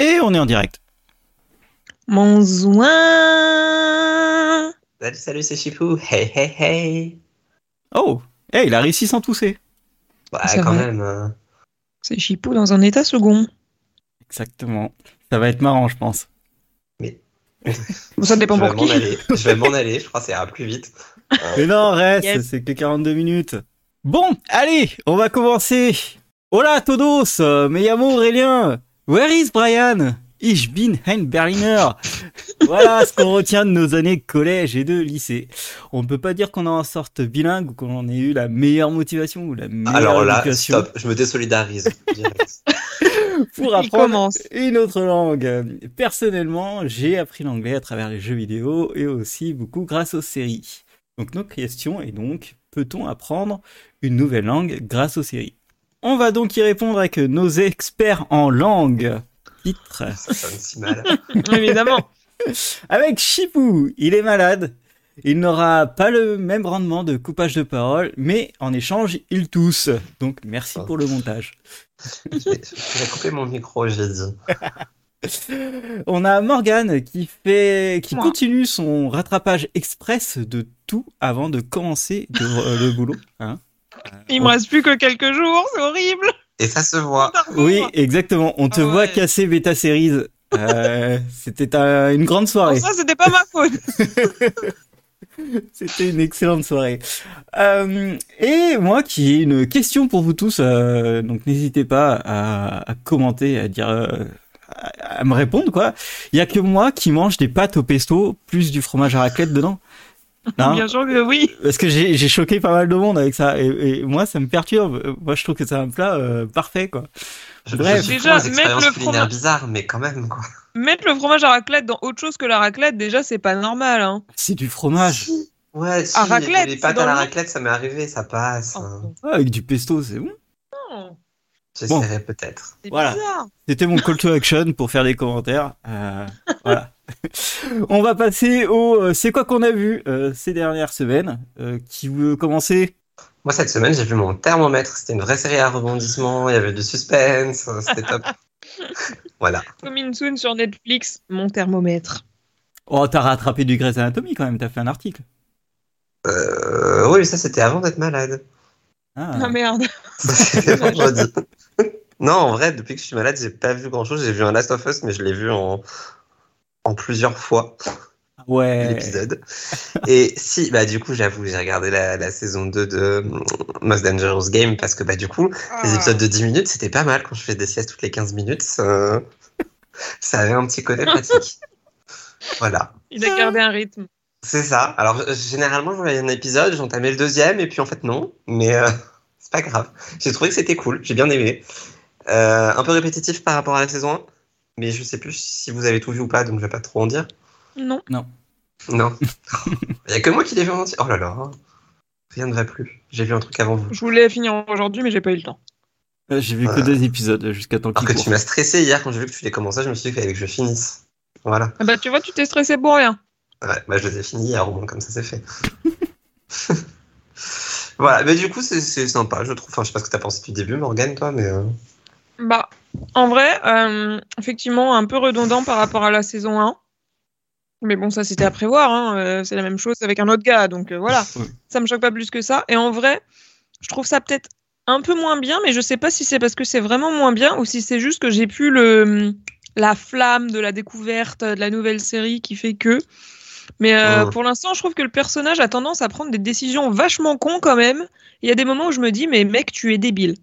Et on est en direct. Mon zoin Salut, salut, c'est Chipou. Hey, hey, hey. Oh, hey, il a réussi sans tousser. Ouais, Ça quand va. même. hein. C'est Chipou dans un état second. Exactement. Ça va être marrant, je pense. Bon, ça dépend je pour m'en qui. aller. Je vais m'en aller. Je crois que ça ira plus vite. Mais non, reste, Yes. c'est que 42 minutes. Bon, allez, on va commencer. Hola todos, euh, me llamo Aurélien. Where is Brian? Ich bin ein Berliner. Voilà ce qu'on retient de nos années de collège et de lycée. On ne peut pas dire qu'on en sorte bilingue ou qu'on ait eu la meilleure motivation ou la meilleure Alors là, éducation stop. Je me désolidarise. pour apprendre une autre langue. Personnellement, j'ai appris l'anglais à travers les jeux vidéo et aussi beaucoup grâce aux séries. Donc notre question est donc, peut-on apprendre une nouvelle langue grâce aux séries? On va donc y répondre avec nos experts en langue. Titre. ça sonne si mal. Évidemment. Avec Chipou, il est malade. Il n'aura pas le même rendement de coupage de parole, mais en échange, il tousse. Donc merci Oh. pour le montage. Je vais, je vais couper mon micro, j'ai dit. On a Morgane qui fait, qui Moi. continue son rattrapage express de tout avant de commencer de- euh, le boulot. hein. Il me reste plus que quelques jours, c'est horrible. Et ça se voit. Oui, exactement. On te Ah voit casser Beta Series. Euh, C'était un- une grande soirée. ça, c'était pas ma faute. C'était une excellente soirée. Euh, et moi qui ai une question pour vous tous, euh, donc n'hésitez pas à, à commenter, à dire, euh, à, à me répondre quoi. Il y a que moi qui mange des pâtes au pesto plus du fromage à raclette dedans. Hein Bien sûr que oui. Parce que j'ai choqué pas mal de monde avec ça et, et moi ça me perturbe. Moi je trouve que c'est un plat euh, parfait quoi. Bref. Déjà, mettre le fromage- bizarres, mais quand même, quoi. Mettre le fromage à raclette dans autre chose que la raclette, déjà, c'est pas normal. Hein. C'est du fromage Ouais, si, À raclette, les pâtes dans à la le- raclette, ça m'est arrivé, ça passe. Oh, hein. Ouais, avec du pesto, c'est bon. non, J'essaierai peut-être. c'est Voilà. C'était mon call to action pour faire des commentaires. Euh, voilà. On va passer au euh, c'est quoi qu'on a vu euh, ces dernières semaines. Euh, qui veut commencer Moi, cette semaine, j'ai vu mon thermomètre. C'était une vraie série à rebondissement. Il y avait du suspense. C'était top. voilà. Coming soon sur Netflix, mon thermomètre. Oh, t'as rattrapé du Grey's Anatomy quand même. T'as fait un article. Euh, oui, ça, c'était avant d'être malade. Ah. Ah merde. Vendredi. Non, en vrai, depuis que je suis malade, j'ai pas vu grand chose. J'ai vu un Last of Us, mais je l'ai vu en, en plusieurs fois, ouais. l'épisode. Et si, bah, du coup, j'avoue, j'ai regardé la, la saison 2 de mm, Most Dangerous Game parce que, bah, du coup, les épisodes de 10 minutes, c'était pas mal quand je fais des siestes toutes les 15 minutes. Ça, ça avait un petit côté pratique. voilà. Il a gardé un rythme. C'est ça. Alors, euh, généralement, je voyais un épisode, j'entamais le deuxième, et puis en fait, non. Mais euh, c'est pas grave. J'ai trouvé que c'était cool, j'ai bien aimé. Euh, un peu répétitif par rapport à la saison 1, mais je sais plus si vous avez tout vu ou pas, donc je vais pas trop en dire. Non. Non. Il y a que moi qui l'ai vu en entier. Oh là là. Rien ne va plus. J'ai vu un truc avant vous. Je voulais finir aujourd'hui, mais j'ai pas eu le temps. Euh, J'ai vu que Ouais. deux épisodes jusqu'à temps Alors qu'il que tu m'as stressé hier quand j'ai vu que tu l'as commencé, je me suis dit qu'il fallait que je finisse. Voilà. Ah bah, tu vois, tu t'es stressé pour rien. Ouais, bah je les ai finis hier au moins, comme ça c'est fait. voilà, mais du coup c'est c'est sympa, je trouve. Enfin, je sais pas ce que t'as pensé du début, Morgane, toi, mais. Bah, en vrai, euh, effectivement, un peu redondant par rapport à la saison 1. Mais bon, ça c'était à prévoir. hein, euh, c'est la même chose avec un autre gars, donc euh, voilà. Ouais. Ça me choque pas plus que ça. Et en vrai, je trouve ça peut-être un peu moins bien, mais je sais pas si c'est parce que c'est vraiment moins bien ou si c'est juste que j'ai plus le la flamme de la découverte de la nouvelle série qui fait que. Mais euh, Ouais. pour l'instant, je trouve que le personnage a tendance à prendre des décisions vachement cons quand même. Il y a des moments où je me dis, mais mec, tu es débile.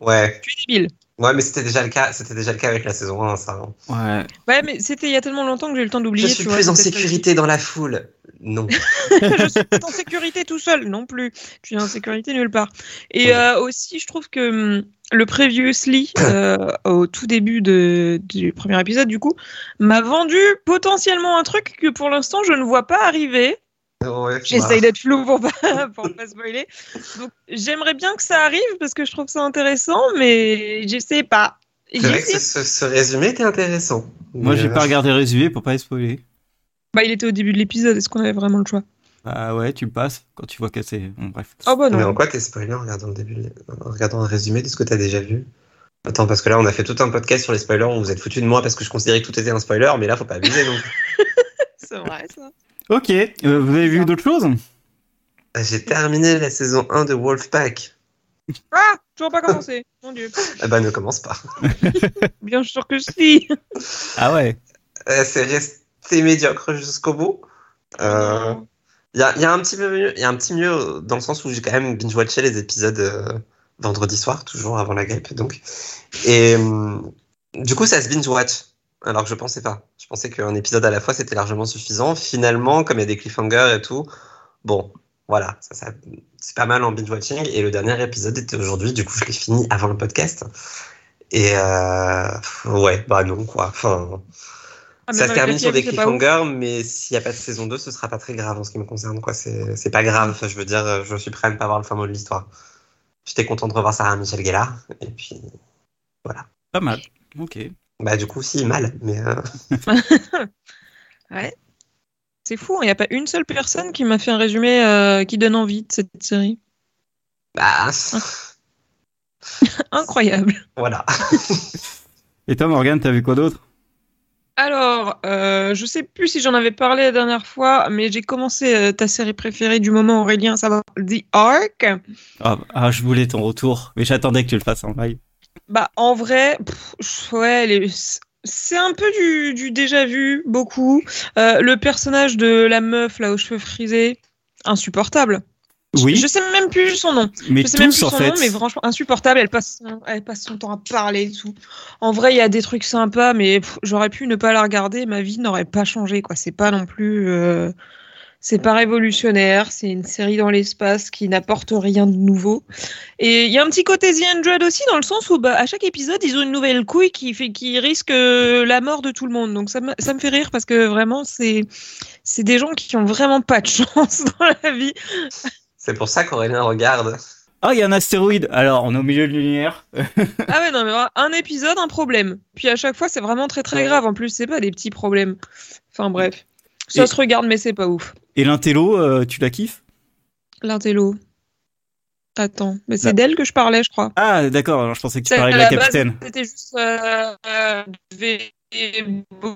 Ouais, Tu es débile. ouais, mais c'était déjà le cas. C'était déjà le cas avec la saison 1, ça. hein. Ouais. Ouais, mais c'était il y a tellement longtemps que j'ai eu le temps Je d'oublier. suis tu vois, plus en sécurité dans la foule. Non. je suis pas en sécurité tout seul non plus. Tu es en sécurité nulle part. Et Ouais. euh, aussi, je trouve que hum, le Previously, euh, au tout début de, du premier épisode, du coup, m'a vendu potentiellement un truc que pour l'instant, je ne vois pas arriver. Ouais, J'essaye bah, d'être flou pour pas, pour pas spoiler. Donc, j'aimerais bien que ça arrive parce que je trouve ça intéressant, mais je sais pas. C'est vrai que ce, ce- résumé était intéressant. Moi, Mais, j'ai euh, pas regardé résumé pour pas être spoilé. Bah, il était au début de l'épisode. Est-ce qu'on avait vraiment le choix? Ah ouais, tu le passes quand tu vois casser. Bon, bref. Oh bah Mais non. en quoi t'es spoilé en regardant le début, en regardant un résumé de ce que t'as déjà vu? Attends, parce que là, on a fait tout un podcast sur les spoilers, on vous êtes foutu de moi parce que je considérais que tout était un spoiler, mais là, faut pas abuser donc. C'est vrai, ça. Ok, euh, vous avez vu d'autres choses? J'ai terminé la saison 1 de Wolfpack. Ah Toujours pas commencé. Mon dieu. Ah bah, ne commence pas. Bien sûr que si. Ah ouais. Euh, c'est resté médiocre jusqu'au bout. Euh, Il y, a, y a un petit peu mieux, il y a un petit mieux dans le sens où j'ai quand même binge-watché les épisodes euh, vendredi soir, toujours avant la grippe, donc. Et du coup, ça se binge-watch. Alors que je pensais pas. Je pensais qu'un épisode à la fois c'était largement suffisant. Finalement, comme il y a des cliffhangers et tout, bon, voilà, ça, ça- c'est pas mal en binge-watching. Et le dernier épisode était aujourd'hui, du coup, je l'ai fini avant le podcast. Et euh, ouais, bah non, quoi. Enfin, Ah, ça se termine sur des cliffhangers, mais s'il n'y a pas de saison 2, ce sera pas très grave en ce qui me concerne. quoi. C'est c'est pas grave. Enfin, je veux dire, je suis prêt à ne pas voir le fin mot de l'histoire. J'étais content de revoir Sarah Michel Gellar. Et puis, Pas mal. Ok. Bah, du coup, si, mal. Mais euh, Ouais. C'est fou, il n'y a pas une seule personne qui m'a fait un résumé euh, qui donne envie de cette série. bah, Incroyable. voilà. Et toi, Morgane, t'as vu quoi d'autre? Alors, euh, je sais plus si j'en avais parlé la dernière fois, mais j'ai commencé euh, ta série préférée du moment, Aurélien, ça va The Ark. ah, ah, je voulais ton retour, mais j'attendais que tu le fasses en live. Bah, en vrai, pff, ouais, les- c'est un peu du, du déjà vu, beaucoup. Euh, le personnage de la meuf, là, aux cheveux frisés, insupportable. Oui, Je sais même plus son nom. mais Je sais même plus en son fait. nom, mais franchement insupportable. Elle passe, son, elle passe son temps à parler et tout. En vrai, il y a des trucs sympas, mais pff, j'aurais pu ne pas la regarder. Ma vie n'aurait pas changé, quoi. C'est pas non plus, euh, c'est pas révolutionnaire. C'est une série dans l'espace qui n'apporte rien de nouveau. Et il y a un petit côté The Android aussi, dans le sens où, bah, à chaque épisode, ils ont une nouvelle couille qui fait, qui risque euh, la mort de tout le monde. Donc ça me, ça me fait rire parce que vraiment, c'est, c'est des gens qui ont vraiment pas de chance dans la vie. C'est pour ça qu'Aurélien regarde. Ah, il y a un astéroïde. Alors, on est au milieu de l'univers. Ah ouais, non, mais un épisode, un problème. Puis à chaque fois, c'est vraiment très très grave. En plus, c'est pas des petits problèmes. Enfin bref. Ça Et- se regarde, mais c'est pas ouf. Et l'intello, euh, tu la kiffes? L'intello. Attends, mais c'est Bah. d'elle que je parlais, je crois. Ah, d'accord. Alors, je pensais que tu parlais de la capitaine. C'était juste. Euh,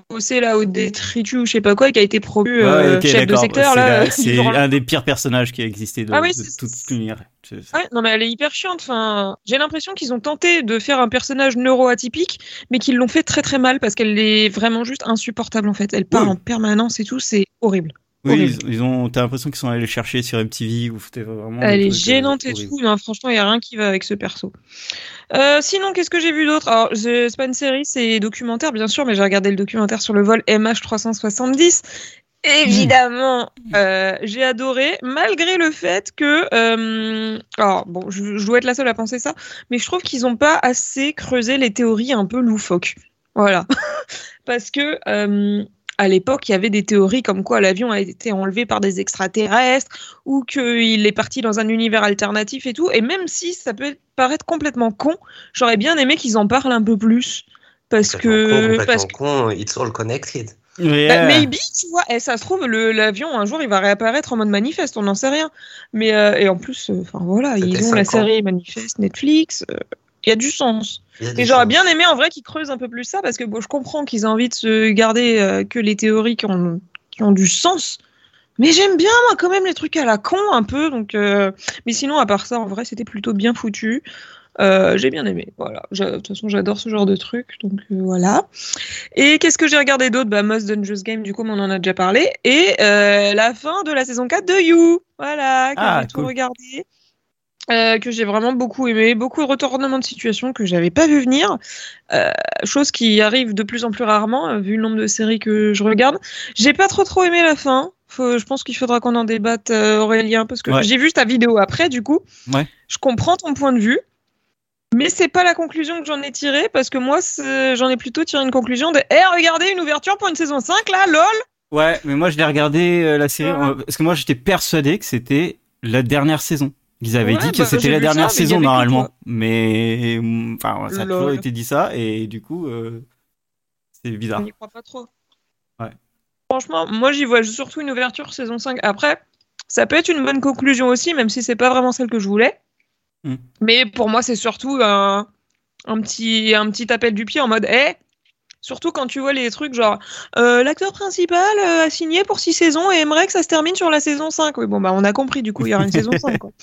bosser là au détritus ou je sais pas quoi, et qui a été promu euh, chef de secteur C'est là. euh, C'est un des pires personnages qui a existé de, Ah oui, de c'est- toute Ouais, non mais elle est hyper chiante. Enfin, j'ai l'impression qu'ils ont tenté de faire un personnage neuroatypique, mais qu'ils l'ont fait très très mal parce qu'elle est vraiment juste insupportable en fait. Elle parle Oui. en permanence et tout, c'est horrible. Oui, ils, ils ont. T'as l'impression qu'ils sont allés chercher sur MTV ou vraiment. Elle est euh, gênante et tout. Non, franchement, il y a rien qui va avec ce perso. Euh, sinon, qu'est-ce que j'ai vu d'autre? Alors, c'est pas une série, c'est documentaire bien sûr, mais j'ai regardé le documentaire sur le vol MH370. Évidemment, euh, j'ai adoré, malgré le fait que, euh, alors bon, je, je dois être la seule à penser ça, mais je trouve qu'ils n'ont pas assez creusé les théories un peu loufoques. Voilà, parce que à l'époque, il y avait des théories comme quoi l'avion a été enlevé par des extraterrestres ou qu'il est parti dans un univers alternatif et tout. Et même si ça peut paraître complètement con, j'aurais bien aimé qu'ils en parlent un peu plus. Parce con, que, complètement parce con, it's all connected. Ouais. bah, maybe, tu vois, et ça se trouve, l'avion, un jour, il va réapparaître en mode manifeste, on n'en sait rien. Mais, euh, et en plus, euh, enfin voilà, C'était ils ont la ans. série manifeste, Netflix, euh, il y a du sens. A Et j'aurais bien aimé en vrai qu'ils creusent un peu plus ça, parce que bon, je comprends qu'ils aient envie de se garder euh, que les théories qui ont, qui ont du sens. Mais j'aime bien, moi, quand même, les trucs à la con, un peu. Donc, euh, Mais sinon, à part ça, en vrai, c'était plutôt bien foutu. Euh, j'ai bien aimé. Voilà. De toute façon, j'adore ce genre de trucs. Donc, euh, voilà. Et qu'est-ce que j'ai regardé d'autre? Bah, Most Dangerous Game, du coup, on en a déjà parlé. Et euh, la fin de la saison 4 de You. Voilà. Qui Ah, a tout cool. regardé. Euh, que j'ai vraiment beaucoup aimé, beaucoup de retournements de situation que j'avais pas vu venir, euh, chose qui arrive de plus en plus rarement euh, vu le nombre de séries que je regarde. J'ai pas trop trop aimé la fin. Faut, je pense qu'il faudra qu'on en débatte, euh, Aurélien, parce que Ouais. j'ai vu ta vidéo après, du coup. Ouais. Je comprends ton point de vue, mais c'est pas la conclusion que j'en ai tirée, parce que moi, j'en ai plutôt tiré une conclusion de Eh, regardez, une ouverture pour une saison 5, là, lol Ouais, mais moi je l'ai regardé la série Ouais. euh, parce que moi j'étais persuadé que c'était la dernière saison. Ils avaient Ouais, dit que bah, c'était la dernière ça, saison normalement, mais enfin ça a toujours été dit ça et du coup euh, c'est bizarre. On n'y croit pas trop. Ouais. Franchement, moi j'y vois surtout une ouverture saison 5. Après, ça peut être une bonne conclusion aussi, même si c'est pas vraiment celle que je voulais. Mm. Mais pour moi, c'est surtout un, un petit, un petit appel du pied en mode Eh Surtout quand tu vois les trucs genre euh, l'acteur principal euh, a signé pour six saisons et aimerait que ça se termine sur la saison 5. Oui, bon, bah on a compris, du coup, il y aura une saison 5. Quoi.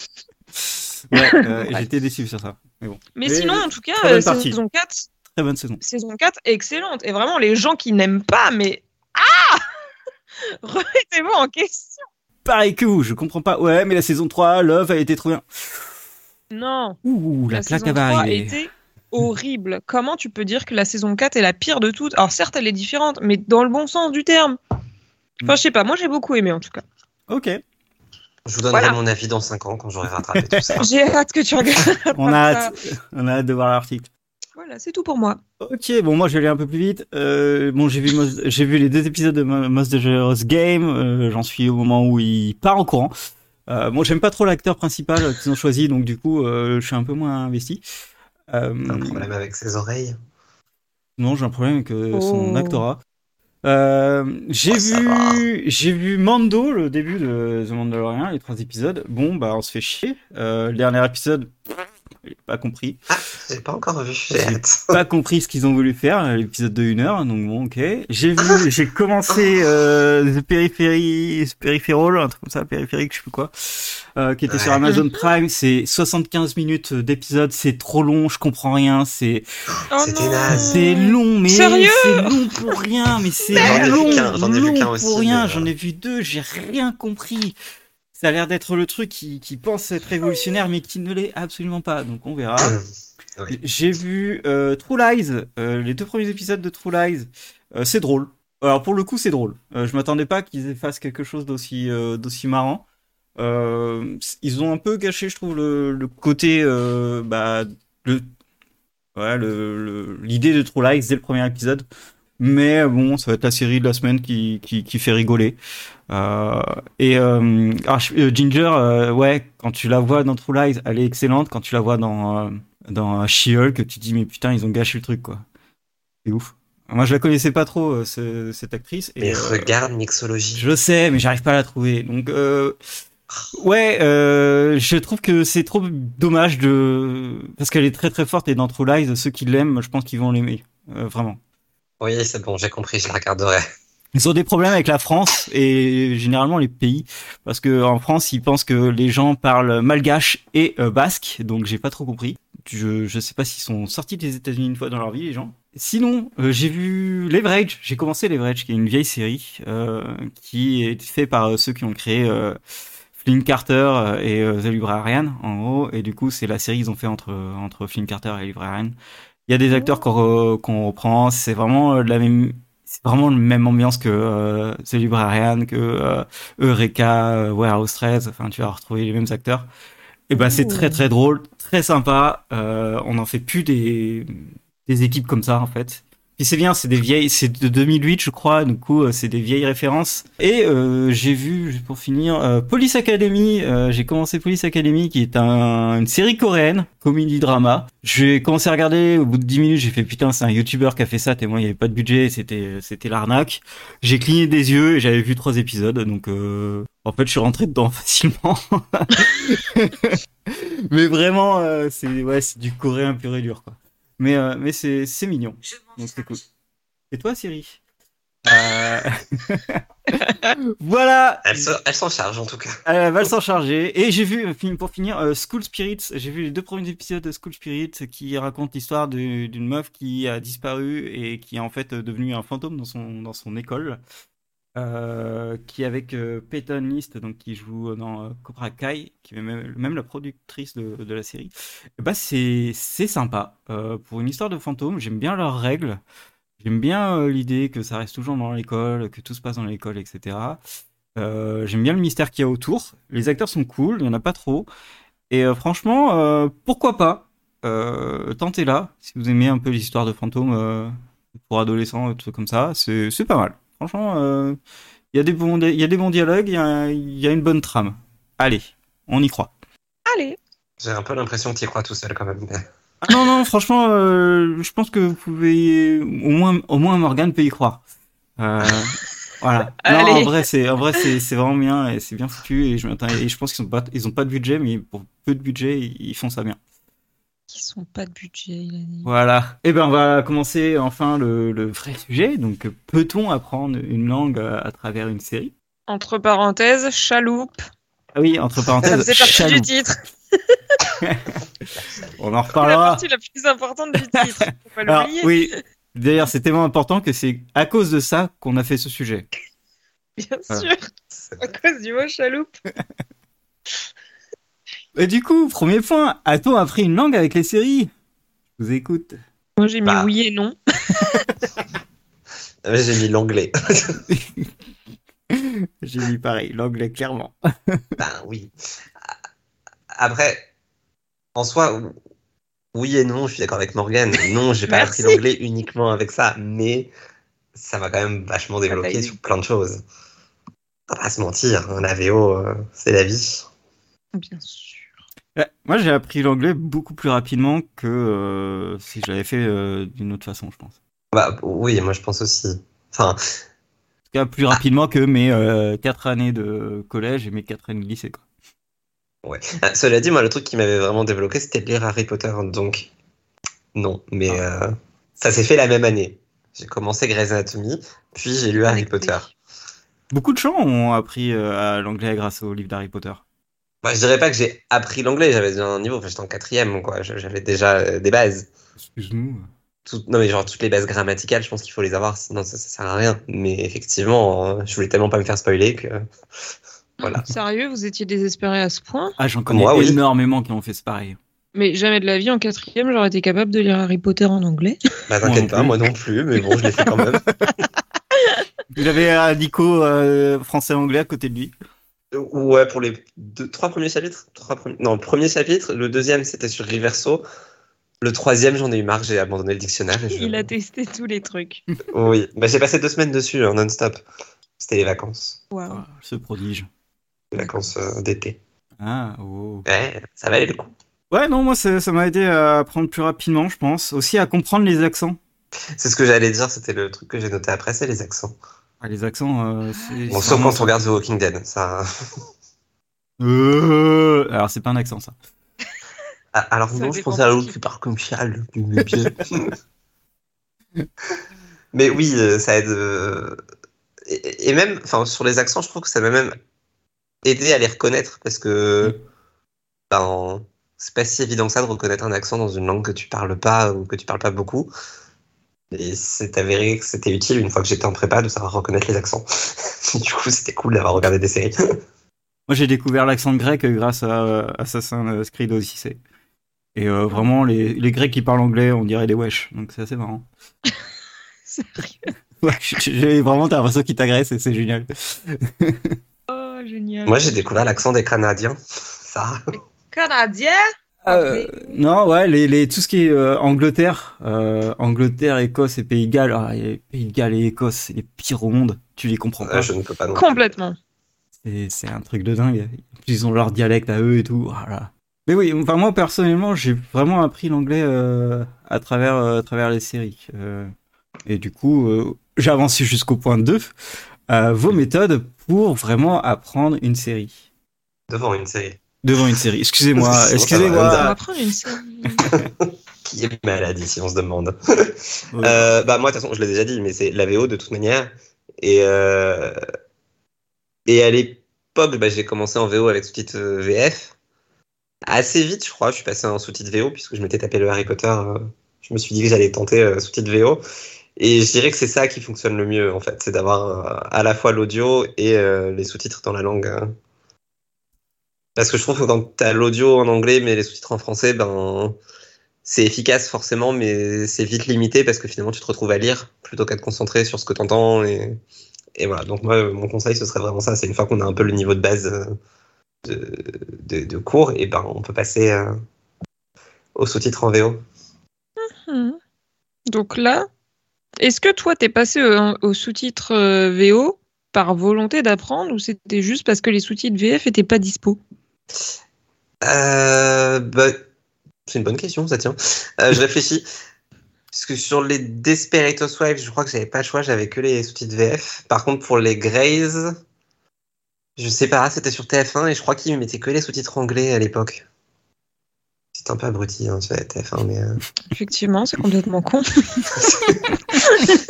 Ouais, euh, j'étais déçu sur ça. Mais bon. Mais Et sinon, en tout cas, euh, saison 4, Très bonne saison. saison 4, excellente. Et vraiment, les gens qui n'aiment pas, mais. Ah Remettez-vous en question. Pareil que vous, je comprends pas. Ouais, mais la saison 3, Love a été trop bien. Non. Ouh, la, la claque saison va 3 arriver. était horrible. Comment tu peux dire que la saison 4 est la pire de toutes? Alors certes, elle est différente, mais dans le bon sens du terme. Enfin, je sais pas, moi j'ai beaucoup aimé en tout cas. Ok. Je vous donnerai Voilà. mon avis dans 5 ans quand j'aurai rattrapé tout ça. J'ai hâte que tu regardes. On a hâte, on a hâte de voir l'article. Voilà, c'est tout pour moi. Ok, bon, moi je vais aller un peu plus vite. Euh, bon, j'ai vu, Most- j'ai vu les deux épisodes de Mo- Most Dangerous Game. Euh, J'en suis au moment où il part en courant. Euh, bon, j'aime pas trop l'acteur principal qu'ils ont choisi, donc du coup, euh, je suis un peu moins investi. Euh, Un problème avec ses oreilles? Non, j'ai un problème avec euh, son Oh. actorat. Euh, j'ai Oh, vu, j'ai vu Mando, le début de The Mandalorian, les trois épisodes. Bon, bah, on se fait chier. Euh, le dernier épisode, j'ai pas compris. Ah, j'ai pas encore vu. J'ai pas compris ce qu'ils ont voulu faire, l'épisode de 1 heure, donc bon, ok. J'ai vu, j'ai commencé euh, The Periphery, The Peripheral, un truc comme ça, périphérique, je sais plus quoi, euh, qui était sur. Amazon Prime. C'est 75 minutes d'épisode, c'est trop long, je comprends rien, c'est Oh C'était non. naze. c'est long, mais Sérieux c'est long pour rien, mais c'est J'en ai vu long, qu'un, j'en ai vu long qu'un aussi, pour rien. mais, J'en euh, ai vu deux, j'ai rien compris. Ça a l'air d'être le truc qui, qui pense être révolutionnaire, mais qui ne l'est absolument pas. Donc on verra. Oui. J'ai vu euh, True Lies, euh, les deux premiers épisodes de True Lies. Euh, c'est drôle. Alors pour le coup, c'est drôle. Je m'attendais pas qu'ils fassent quelque chose d'aussi d'aussi marrant. Ils ont un peu gâché, je trouve, le, le côté, bah, le, ouais, le, le- l'idée de True Lies dès le premier épisode. Mais bon, ça va être la série de la semaine qui, qui, qui fait rigoler. Euh, et euh, euh, Ginger, euh, ouais, quand tu la vois dans True Lies, elle est excellente. Quand tu la vois dans euh, dans She-Hulk, tu te dis mais putain, ils ont gâché le truc quoi. C'est ouf. Moi, je la connaissais pas trop euh, ce- cette actrice. Et, Mais euh, regarde Mixology. je sais, mais j'arrive pas à la trouver. Donc, euh, ouais, euh, je trouve que c'est trop dommage de parce qu'elle est très très forte et dans True Lies, ceux qui l'aiment, je pense qu'ils vont l'aimer, Euh, vraiment. Oui, c'est bon, j'ai compris, je la regarderai. Ils ont des problèmes avec la France et généralement les pays parce que en France ils pensent que les gens parlent malgache et euh, basque donc j'ai pas trop compris. Je je sais pas s'ils sont sortis des États-Unis une fois dans leur vie les gens. Sinon euh, j'ai vu Leverage, j'ai commencé Leverage qui est une vieille série euh, qui est fait par euh, ceux qui ont créé Flynn Carter et The Librarian en gros et du coup c'est la série qu'ils ont fait entre entre Flynn Carter et Librarian. Il y a des acteurs qu'on re- qu'on reprend, c'est vraiment euh, la même c'est vraiment la même ambiance que euh, The Librarian, que euh, Eureka, euh, Warehouse 13. Enfin, tu vas retrouver les mêmes acteurs. Et ben, c'est très très drôle, très sympa. Euh, on n'en fait plus des des équipes comme ça en fait. Puis c'est bien, c'est des vieilles, c'est de 2008 je crois. Du coup, euh, c'est des vieilles références. Et euh, j'ai vu, pour finir, euh, Police Academy. Euh, j'ai commencé Police Academy, qui est un- une série coréenne, comédie drama. J'ai commencé à regarder. Au bout de 10 minutes, j'ai fait putain, c'est un YouTuber qui a fait ça. Tellement il y avait pas de budget, c'était c'était l'arnaque. J'ai cligné des yeux et j'avais vu trois épisodes. Donc euh, en fait, je suis rentré dedans facilement. mais vraiment, euh, c'est ouais, c'est du coréen pur et dur quoi. Mais euh, mais c'est c'est mignon. Donc c'est cool. Et toi, Siri? Euh, Voilà. Elle se- elle s'en charge en tout cas. Elle va s'en charger. Et j'ai vu, euh, pour finir, euh, School Spirits. J'ai vu les deux premiers épisodes de School Spirits qui racontent l'histoire d'une meuf qui a disparu et qui est en fait euh, devenue un fantôme dans son, dans son école. Euh, qui avec euh, Peyton List, donc qui joue dans euh, Cobra Kai, qui est même, la productrice de, la série. Bah c'est sympa. Euh, pour une histoire de fantôme, j'aime bien leurs règles. J'aime bien euh, l'idée que ça reste toujours dans l'école, que tout se passe dans l'école, etc. Euh, J'aime bien le mystère qu'il y a autour. Les acteurs sont cool, il y en a pas trop. Et franchement, pourquoi pas? Tentez-la si vous aimez un peu les histoires de fantômes pour adolescents, trucs comme ça. C'est pas mal. Franchement, euh, il y a des bons, il y a des bons dialogues, il y, a- il y a une bonne trame. Allez, on y croit. Allez. J'ai un peu l'impression que tu y crois tout seul quand même. mais- Ah non non, franchement, euh, je pense que vous pouvez au moins au moins Morgan peut y croire. Euh, voilà. Non, en Allez. vrai c'est en vrai c'est c'est vraiment bien et c'est bien foutu et je m'attends et je pense qu'ils ont pas ils ont pas de budget mais pour peu de budget ils font ça bien. Qui sont pas de budget, il a dit. Voilà. Eh ben, on va commencer enfin le, le vrai sujet. Donc, peut-on apprendre une langue à, à travers une série? Entre parenthèses, chaloupe. Ah oui, entre Ça parenthèses, faisait partie chaloupe. du titre. On en La reparlera. partie la plus importante du titre. Faut pas Alors, l'oublier. oui. D'ailleurs, c'est tellement important que c'est à cause de ça qu'on a fait ce sujet. Bien Voilà. sûr. À cause du mot chaloupe. Et du coup, premier point, a-t-on appris une langue avec les séries? Je vous écoute. Moi, j'ai mis Bah. oui et non. Ah, J'ai mis l'anglais. J'ai mis pareil, l'anglais clairement. ben oui. Après, en soi, oui et non, je suis d'accord avec Morgan. Non, j'ai pas appris l'anglais uniquement avec ça, mais ça m'a quand même vachement développé aidé. sur plein de choses. On va pas se mentir, la VO, euh, c'est la vie. Bien sûr. Moi, j'ai appris l'anglais beaucoup plus rapidement que euh, si je l'avais fait euh, d'une autre façon, je pense. En Bah oui, moi je pense aussi. Enfin, tout cas, plus rapidement que mes euh, 4 années de collège et mes 4 années de lycée. Quoi. ouais. Ah, Cela dit, moi le truc qui m'avait vraiment débloqué, c'était de lire Harry Potter, donc non. Mais Ah. euh, ça s'est fait la même année. J'ai commencé Grey's Anatomy, puis j'ai lu Harry Potter. Beaucoup de gens ont appris l'anglais grâce au livre d'Harry Potter. Bah, je dirais pas que j'ai appris l'anglais, j'avais déjà un niveau, enfin, j'étais en quatrième, quoi. J'avais déjà euh, des bases. Excuse-nous. Tout- non, mais genre toutes les bases grammaticales, je pense qu'il faut les avoir, sinon ça, ça sert à rien. Mais effectivement, euh, je voulais tellement pas me faire spoiler que. Voilà. Sérieux, vous étiez désespéré à ce point? Ah, j'en connais Moi, oui. énormément qui ont fait ce pareil. Mais jamais de la vie, en quatrième, j'aurais été capable de lire Harry Potter en anglais. Bah, t'inquiète pas, moi non plus, mais bon, je l'ai fait quand même. J'avais un Nico euh, français-anglais à côté de lui? Ouais, pour les deux, trois premiers chapitres. Trois premiers... Non, le premier chapitre, le deuxième c'était sur Riverso. Le troisième, j'en ai eu marre, j'ai abandonné le dictionnaire. Et je- Il a testé tous les trucs. Oui, bah, j'ai passé deux semaines dessus, hein, non-stop. C'était les vacances, Waouh. Ah, ce prodige. les vacances euh, d'été. Ah, oh. Ouais, ça valait le coup. Ouais, non, moi, ça ça m'a aidé à apprendre plus rapidement, je pense. Aussi à comprendre les accents. C'est ce que j'allais dire, c'était le truc que j'ai noté après, c'est les accents. Ah, les accents, euh, c'est. Bon, sauf quand on regarde The Walking Dead, ça. Euh, Alors, c'est pas un accent, ça. Ah, Alors Ça non, je pensais à l'autre qui. parle comme Charles, bien. Mais oui, euh, ça aide. euh, Et, et même, enfin, sur les accents, je trouve que ça m'a même aidé à les reconnaître parce que, ben, c'est pas si évident que ça de reconnaître un accent dans une langue que tu parles pas ou que tu parles pas beaucoup. Et c'est avéré que c'était utile une fois que j'étais en prépa de savoir reconnaître les accents. du coup, c'était cool d'avoir regardé des séries. Moi, j'ai découvert l'accent grec grâce à euh, Assassin's Creed Odyssey. Et euh, vraiment, les, les Grecs qui parlent anglais, on dirait des wesh. Donc, c'est assez marrant. Sérieux? Ouais, j'ai j'ai vraiment t'as l'impression qu'ils t'agressent et c'est génial. Oh, génial. Moi, j'ai découvert l'accent des Canadiens. Ça. Canadien Euh, non, ouais, les, les, tout ce qui est euh, Angleterre, euh, Angleterre, Écosse et Pays de Galles, ah, et Pays de Galles et Écosse, c'est les pires au monde. Tu les comprends pas. Euh, je ne peux pas non. Complètement. C'est c'est un truc de dingue. Ils ont leur dialecte à eux et tout. Voilà. Mais oui, enfin moi personnellement, j'ai vraiment appris l'anglais euh, à travers euh, à travers les séries. Euh, et du coup, euh, j'ai avancé jusqu'au point 2. Euh, vos méthodes pour vraiment apprendre une série. Devant une série. Devant une série. Excusez-moi, excusez-moi. Qui est malade ici, on se demande. Euh, bah moi de toute façon je l'ai déjà dit mais c'est la VO de toute manière et euh, et à l'époque bah, j'ai commencé en VO avec sous-titre euh, VF assez vite je crois je suis passé en sous-titre VO puisque je m'étais tapé le Harry Potter je me suis dit que j'allais tenter sous-titre VO et je dirais que c'est ça qui fonctionne le mieux en fait c'est d'avoir à la fois l'audio et les sous-titres dans la langue euh. Parce que je trouve que quand t'as l'audio en anglais mais les sous-titres en français ben c'est efficace forcément, mais c'est vite limité parce que finalement tu te retrouves à lire plutôt qu'à te concentrer sur ce que tu entends. Et, voilà, donc moi, mon conseil, ce serait vraiment ça. C'est une fois qu'on a un peu le niveau de base euh, de, cours, et ben on peut passer euh, au sous-titre en VO. Mhm. Donc là, est-ce que toi, t'es passé au, au sous-titre euh, VO par volonté d'apprendre ou c'était juste parce que les sous-titres VF étaient pas dispo? Euh, bah, c'est une bonne question, ça tient. Euh, je réfléchis. Parce que sur les Desperate Housewives, je crois que j'avais pas le choix, j'avais que les sous-titres VF. Par contre, pour les Greys, je sais pas, c'était sur TF1 et je crois qu'ils mettaient que les sous-titres anglais à l'époque. C'est un peu abruti hein, sur la TF1, mais. euh, Effectivement, c'est complètement con.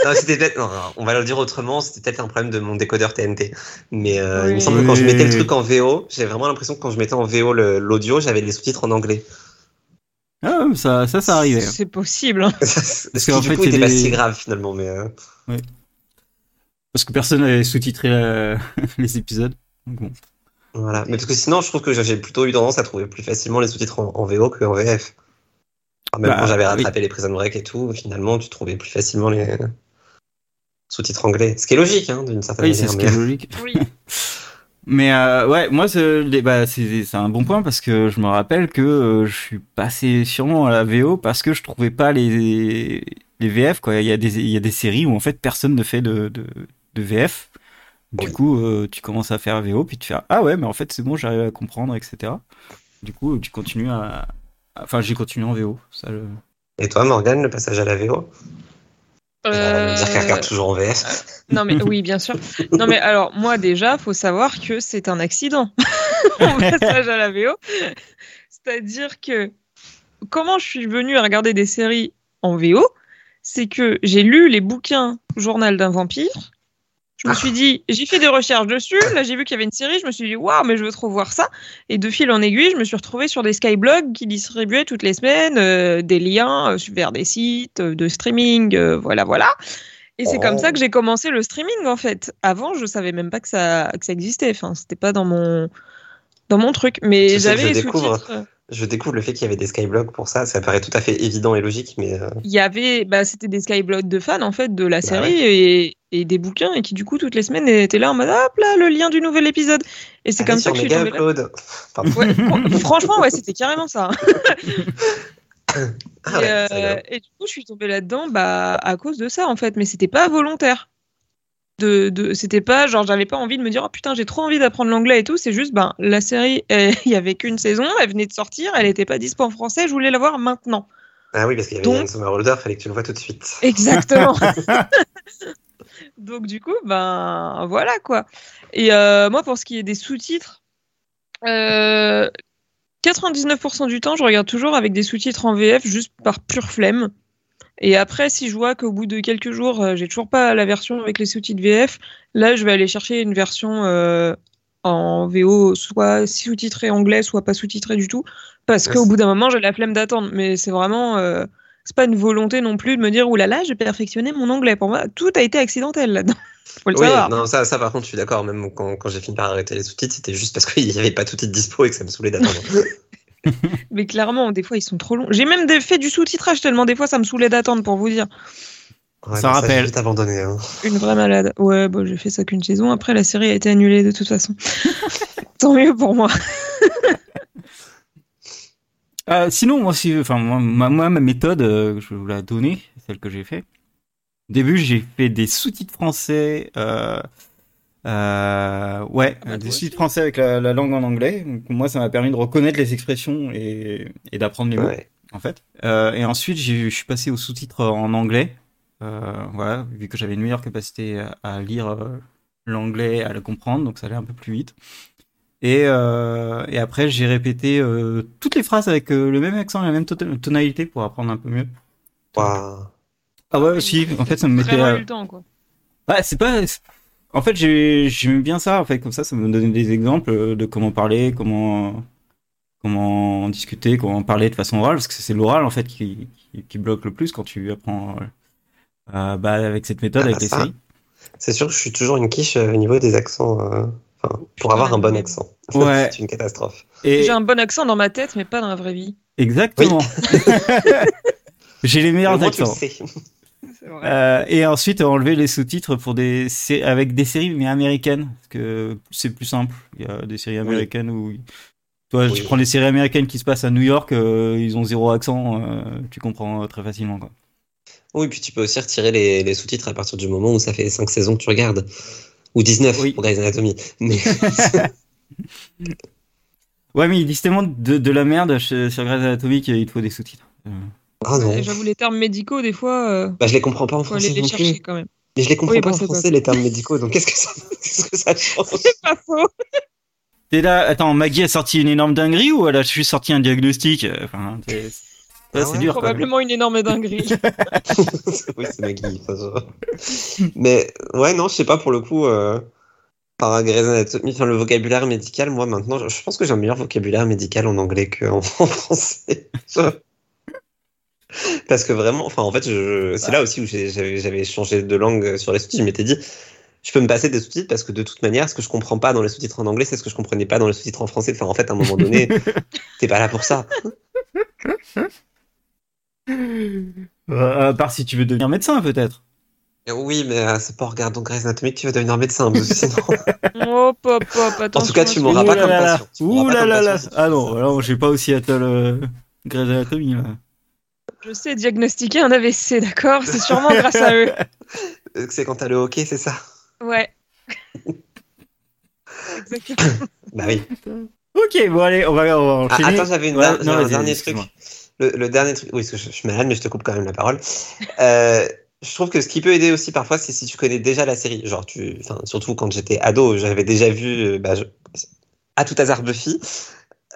non, c'était peut-être. non, non, on va le dire autrement, c'était peut-être un problème de mon décodeur TNT. Mais euh, il me Oui. semble que quand je mettais le Oui. truc en VO, j'avais vraiment l'impression que quand je mettais en VO le- l'audio, j'avais les sous-titres en anglais. Ah, ça, ça, ça arrivait. C'est possible. hein. Ce qui, qu'en du fait, coup, c'est était pas si grave finalement, mais. euh, Parce que personne n'avait sous-titré les épisodes. Donc bon. Voilà. Mais parce que sinon, je trouve que j'ai plutôt eu tendance à trouver plus facilement les sous-titres en, en VO qu'en VF. Même Bah, quand j'avais oui. rattrapé les Prison Break et tout, finalement, tu trouvais plus facilement les sous-titres anglais. Ce qui est logique, hein, d'une certaine Oui, c'est manière. ce qui mais- est logique. Oui. Mais euh, ouais, moi, c'est bah, c'est c'est un bon point parce que je me rappelle que euh, je suis passé sûrement à la VO parce que je trouvais pas les, les VF. Quoi. Il, y a des, il y a des séries où en fait personne ne fait de, de, de VF. Du Oui. coup, euh, tu commences à faire VO, puis tu fais Ah ouais, mais en fait, c'est bon, j'arrive à comprendre, etc. Du coup, tu continues à. Enfin, j'ai continué en VO. Ça, Et toi, Morgane, le passage à la VO? Me dire qu'elle Euh, regarde toujours en VF. Non mais oui, bien sûr. Non mais alors moi déjà, faut savoir que c'est un accident. Mon passage à la VO. C'est-à-dire que comment je suis venue à regarder des séries en VO, c'est que j'ai lu les bouquins Journal d'un vampire. Je me suis dit, j'ai fait des recherches dessus. Là, j'ai vu qu'il y avait une série. Je me suis dit, waouh, mais je veux trop voir ça. Et de fil en aiguille, je me suis retrouvée sur des skyblogs qui distribuaient toutes les semaines euh, des liens euh, vers des sites euh, de streaming. euh, voilà, voilà. Et c'est Oh. comme ça que j'ai commencé le streaming en fait. Avant, je savais même pas que ça, que ça existait. Enfin, c'était pas dans mon dans mon truc. Mais j'avais les sous-titres. Je découvre le fait qu'il y avait des skyblogs pour ça. Ça paraît tout à fait évident et logique, mais euh, Il y avait, bah, c'était des skyblogs de fans en fait de la Bah série et, et des bouquins et qui du coup toutes les semaines étaient là en mode hop là le lien du nouvel épisode. Et c'est allez comme ça que je suis tombée. Pardon. Ouais, fran- franchement, ouais, c'était carrément ça. Ah et, ouais, euh, et du coup, je suis tombée là-dedans bah, à cause de ça, en fait. Mais c'était pas volontaire. De, de, c'était pas genre, j'avais pas envie de me dire, oh putain, j'ai trop envie d'apprendre l'anglais et tout. C'est juste, ben, la série, il y avait qu'une saison, elle venait de sortir, elle était pas dispo en français, je voulais la voir maintenant. Ah oui, parce qu'il y avait Donc- Ian Somerhalder, fallait que tu le vois tout de suite. Exactement. Donc, du coup, ben, voilà quoi. Et euh, moi, pour ce qui est des sous-titres, euh, 99% du temps, je regarde toujours avec des sous-titres en VF juste par pure flemme. Et après, si je vois qu'au bout de quelques jours, euh, j'ai toujours pas la version avec les sous-titres VF, là, je vais aller chercher une version euh, en VO, soit sous-titrée anglais, soit pas sous-titrée du tout. Parce qu'au bout d'un moment, j'ai la flemme d'attendre. Mais c'est vraiment. euh, c'est pas une volonté non plus de me dire, oulala, là là, j'ai perfectionné mon anglais. Pour moi, tout a été accidentel là-dedans. Faut le Oui, savoir. non, ça, ça par contre, je suis d'accord. Même quand, quand j'ai fini par arrêter les sous-titres, c'était juste parce qu'il n'y avait pas tout de dispo et que ça me saoulait d'attendre. Mais clairement, des fois, ils sont trop longs. J'ai même des- fait du sous-titrage tellement des fois, ça me saoulait d'attendre pour vous dire. Ouais, Ça rappelle. abandonné. Hein. Une vraie malade. Ouais, bon, j'ai fait ça qu'une saison. Après, la série a été annulée de toute façon. Tant mieux pour moi. Euh, sinon, moi, si, enfin, moi, ma, moi, ma méthode, euh, je vais vous la donner, celle que j'ai fait. Au début, j'ai fait des sous-titres français. Euh, euh, ouais, Ah bah, des toi sous-titres aussi. français avec la, la langue en anglais. Donc, moi, ça m'a permis de reconnaître les expressions et, et d'apprendre les mots, Ouais. en fait. Euh, et ensuite, j'ai- je suis passé aux sous-titres en anglais. Euh, voilà, vu que j'avais une meilleure capacité à, à lire euh, l'anglais, à le comprendre, donc ça allait un peu plus vite. Et, euh, et après, j'ai répété euh, toutes les phrases avec euh, le même accent et la même to- tonalité pour apprendre un peu mieux. Waouh. Ah ouais, aussi. En fait, ça me mettait. Euh, eu le temps, quoi. Ouais, c'est pas. En fait, j'ai- j'aime bien ça. En fait, comme ça, ça me donne des exemples de comment parler, comment comment discuter, comment parler de façon orale, parce que c'est l'oral en fait qui, qui, qui bloque le plus quand tu apprends euh, bah, avec cette méthode, Ah, avec bah, les séries. C'est sûr que je suis toujours une quiche euh, au niveau des accents. euh, Enfin, pour avoir un bon accent. Ouais. c'est une catastrophe. Et J'ai un bon accent dans ma tête, mais pas dans la vraie vie. exactement. j'ai les meilleurs moins, tu le accents. Vrai. Euh, et ensuite enlever les sous-titres pour des avec des séries mais américaines parce que c'est plus simple. Il y a des séries américaines où toi Oui. tu prends les séries américaines qui se passent à New York, euh, ils ont zéro accent, euh, tu comprends euh, très facilement quoi. Oui, puis tu peux aussi retirer les, les sous-titres à partir du moment où ça fait 5 saisons que tu regardes. Ou 19 Oui. pour Grey's Anatomy. Mais Ouais mais ils disent tellement de, de la merde sur Grey's Anatomy qu'il te faut des sous-titres. Ah non. J'avoue, les termes médicaux, des fois, euh, Bah, je les comprends pas en français les non chercher quand même. Mais je les comprends Oui, pas bah, en français, les termes médicaux. Donc qu'est-ce que ça, qu'est-ce que ça change? C'est pas faux. T'es là, attends, Maggie a sorti une énorme dinguerie ou elle a juste sorti un diagnostic? Enfin, Ah c'est dur. Probablement une énorme dinguerie. oui, c'est Maggie. Mais ouais, non, je sais pas pour le coup. Euh, par enfin, le vocabulaire médical, moi maintenant, je, je pense que j'ai un meilleur vocabulaire médical en anglais qu'en en français. Parce que vraiment, enfin, en fait, je, c'est là aussi où j'avais changé de langue sur les sous-titres. Je m'étais dit, je peux me passer des sous-titres parce que de toute manière, ce que je comprends pas dans les sous-titres en anglais, c'est ce que je comprenais pas dans les sous-titres en français. Enfin, en fait, à un moment donné, t'es pas là pour ça. Euh, à part si tu veux devenir médecin, peut-être. Oui, mais euh, c'est pas en regardant Grey's Anatomy que tu vas devenir médecin. sinon... hop, hop, hop, attention. En tout cas, tu m'auras pas Ouh comme là là. patient. Ouh là là là. Ah non, alors j'ai pas aussi à le Grey's Anatomy là. Je sais diagnostiquer un AVC, d'accord? C'est sûrement grâce à eux. C'est quand t'as le hockey, c'est ça? Ouais. Exactement. Bah oui. Ok, bon allez, on va, on va Ah, enchaîner. attends, j'avais une Ouais, non, un dernier truc. Le, le dernier truc, oui, parce que je, je suis malade, mais je te coupe quand même la parole. Euh, je trouve que ce qui peut aider aussi parfois, c'est si tu connais déjà la série. Genre, tu, enfin, surtout quand j'étais ado, j'avais déjà vu, euh, bah, je- à tout hasard Buffy.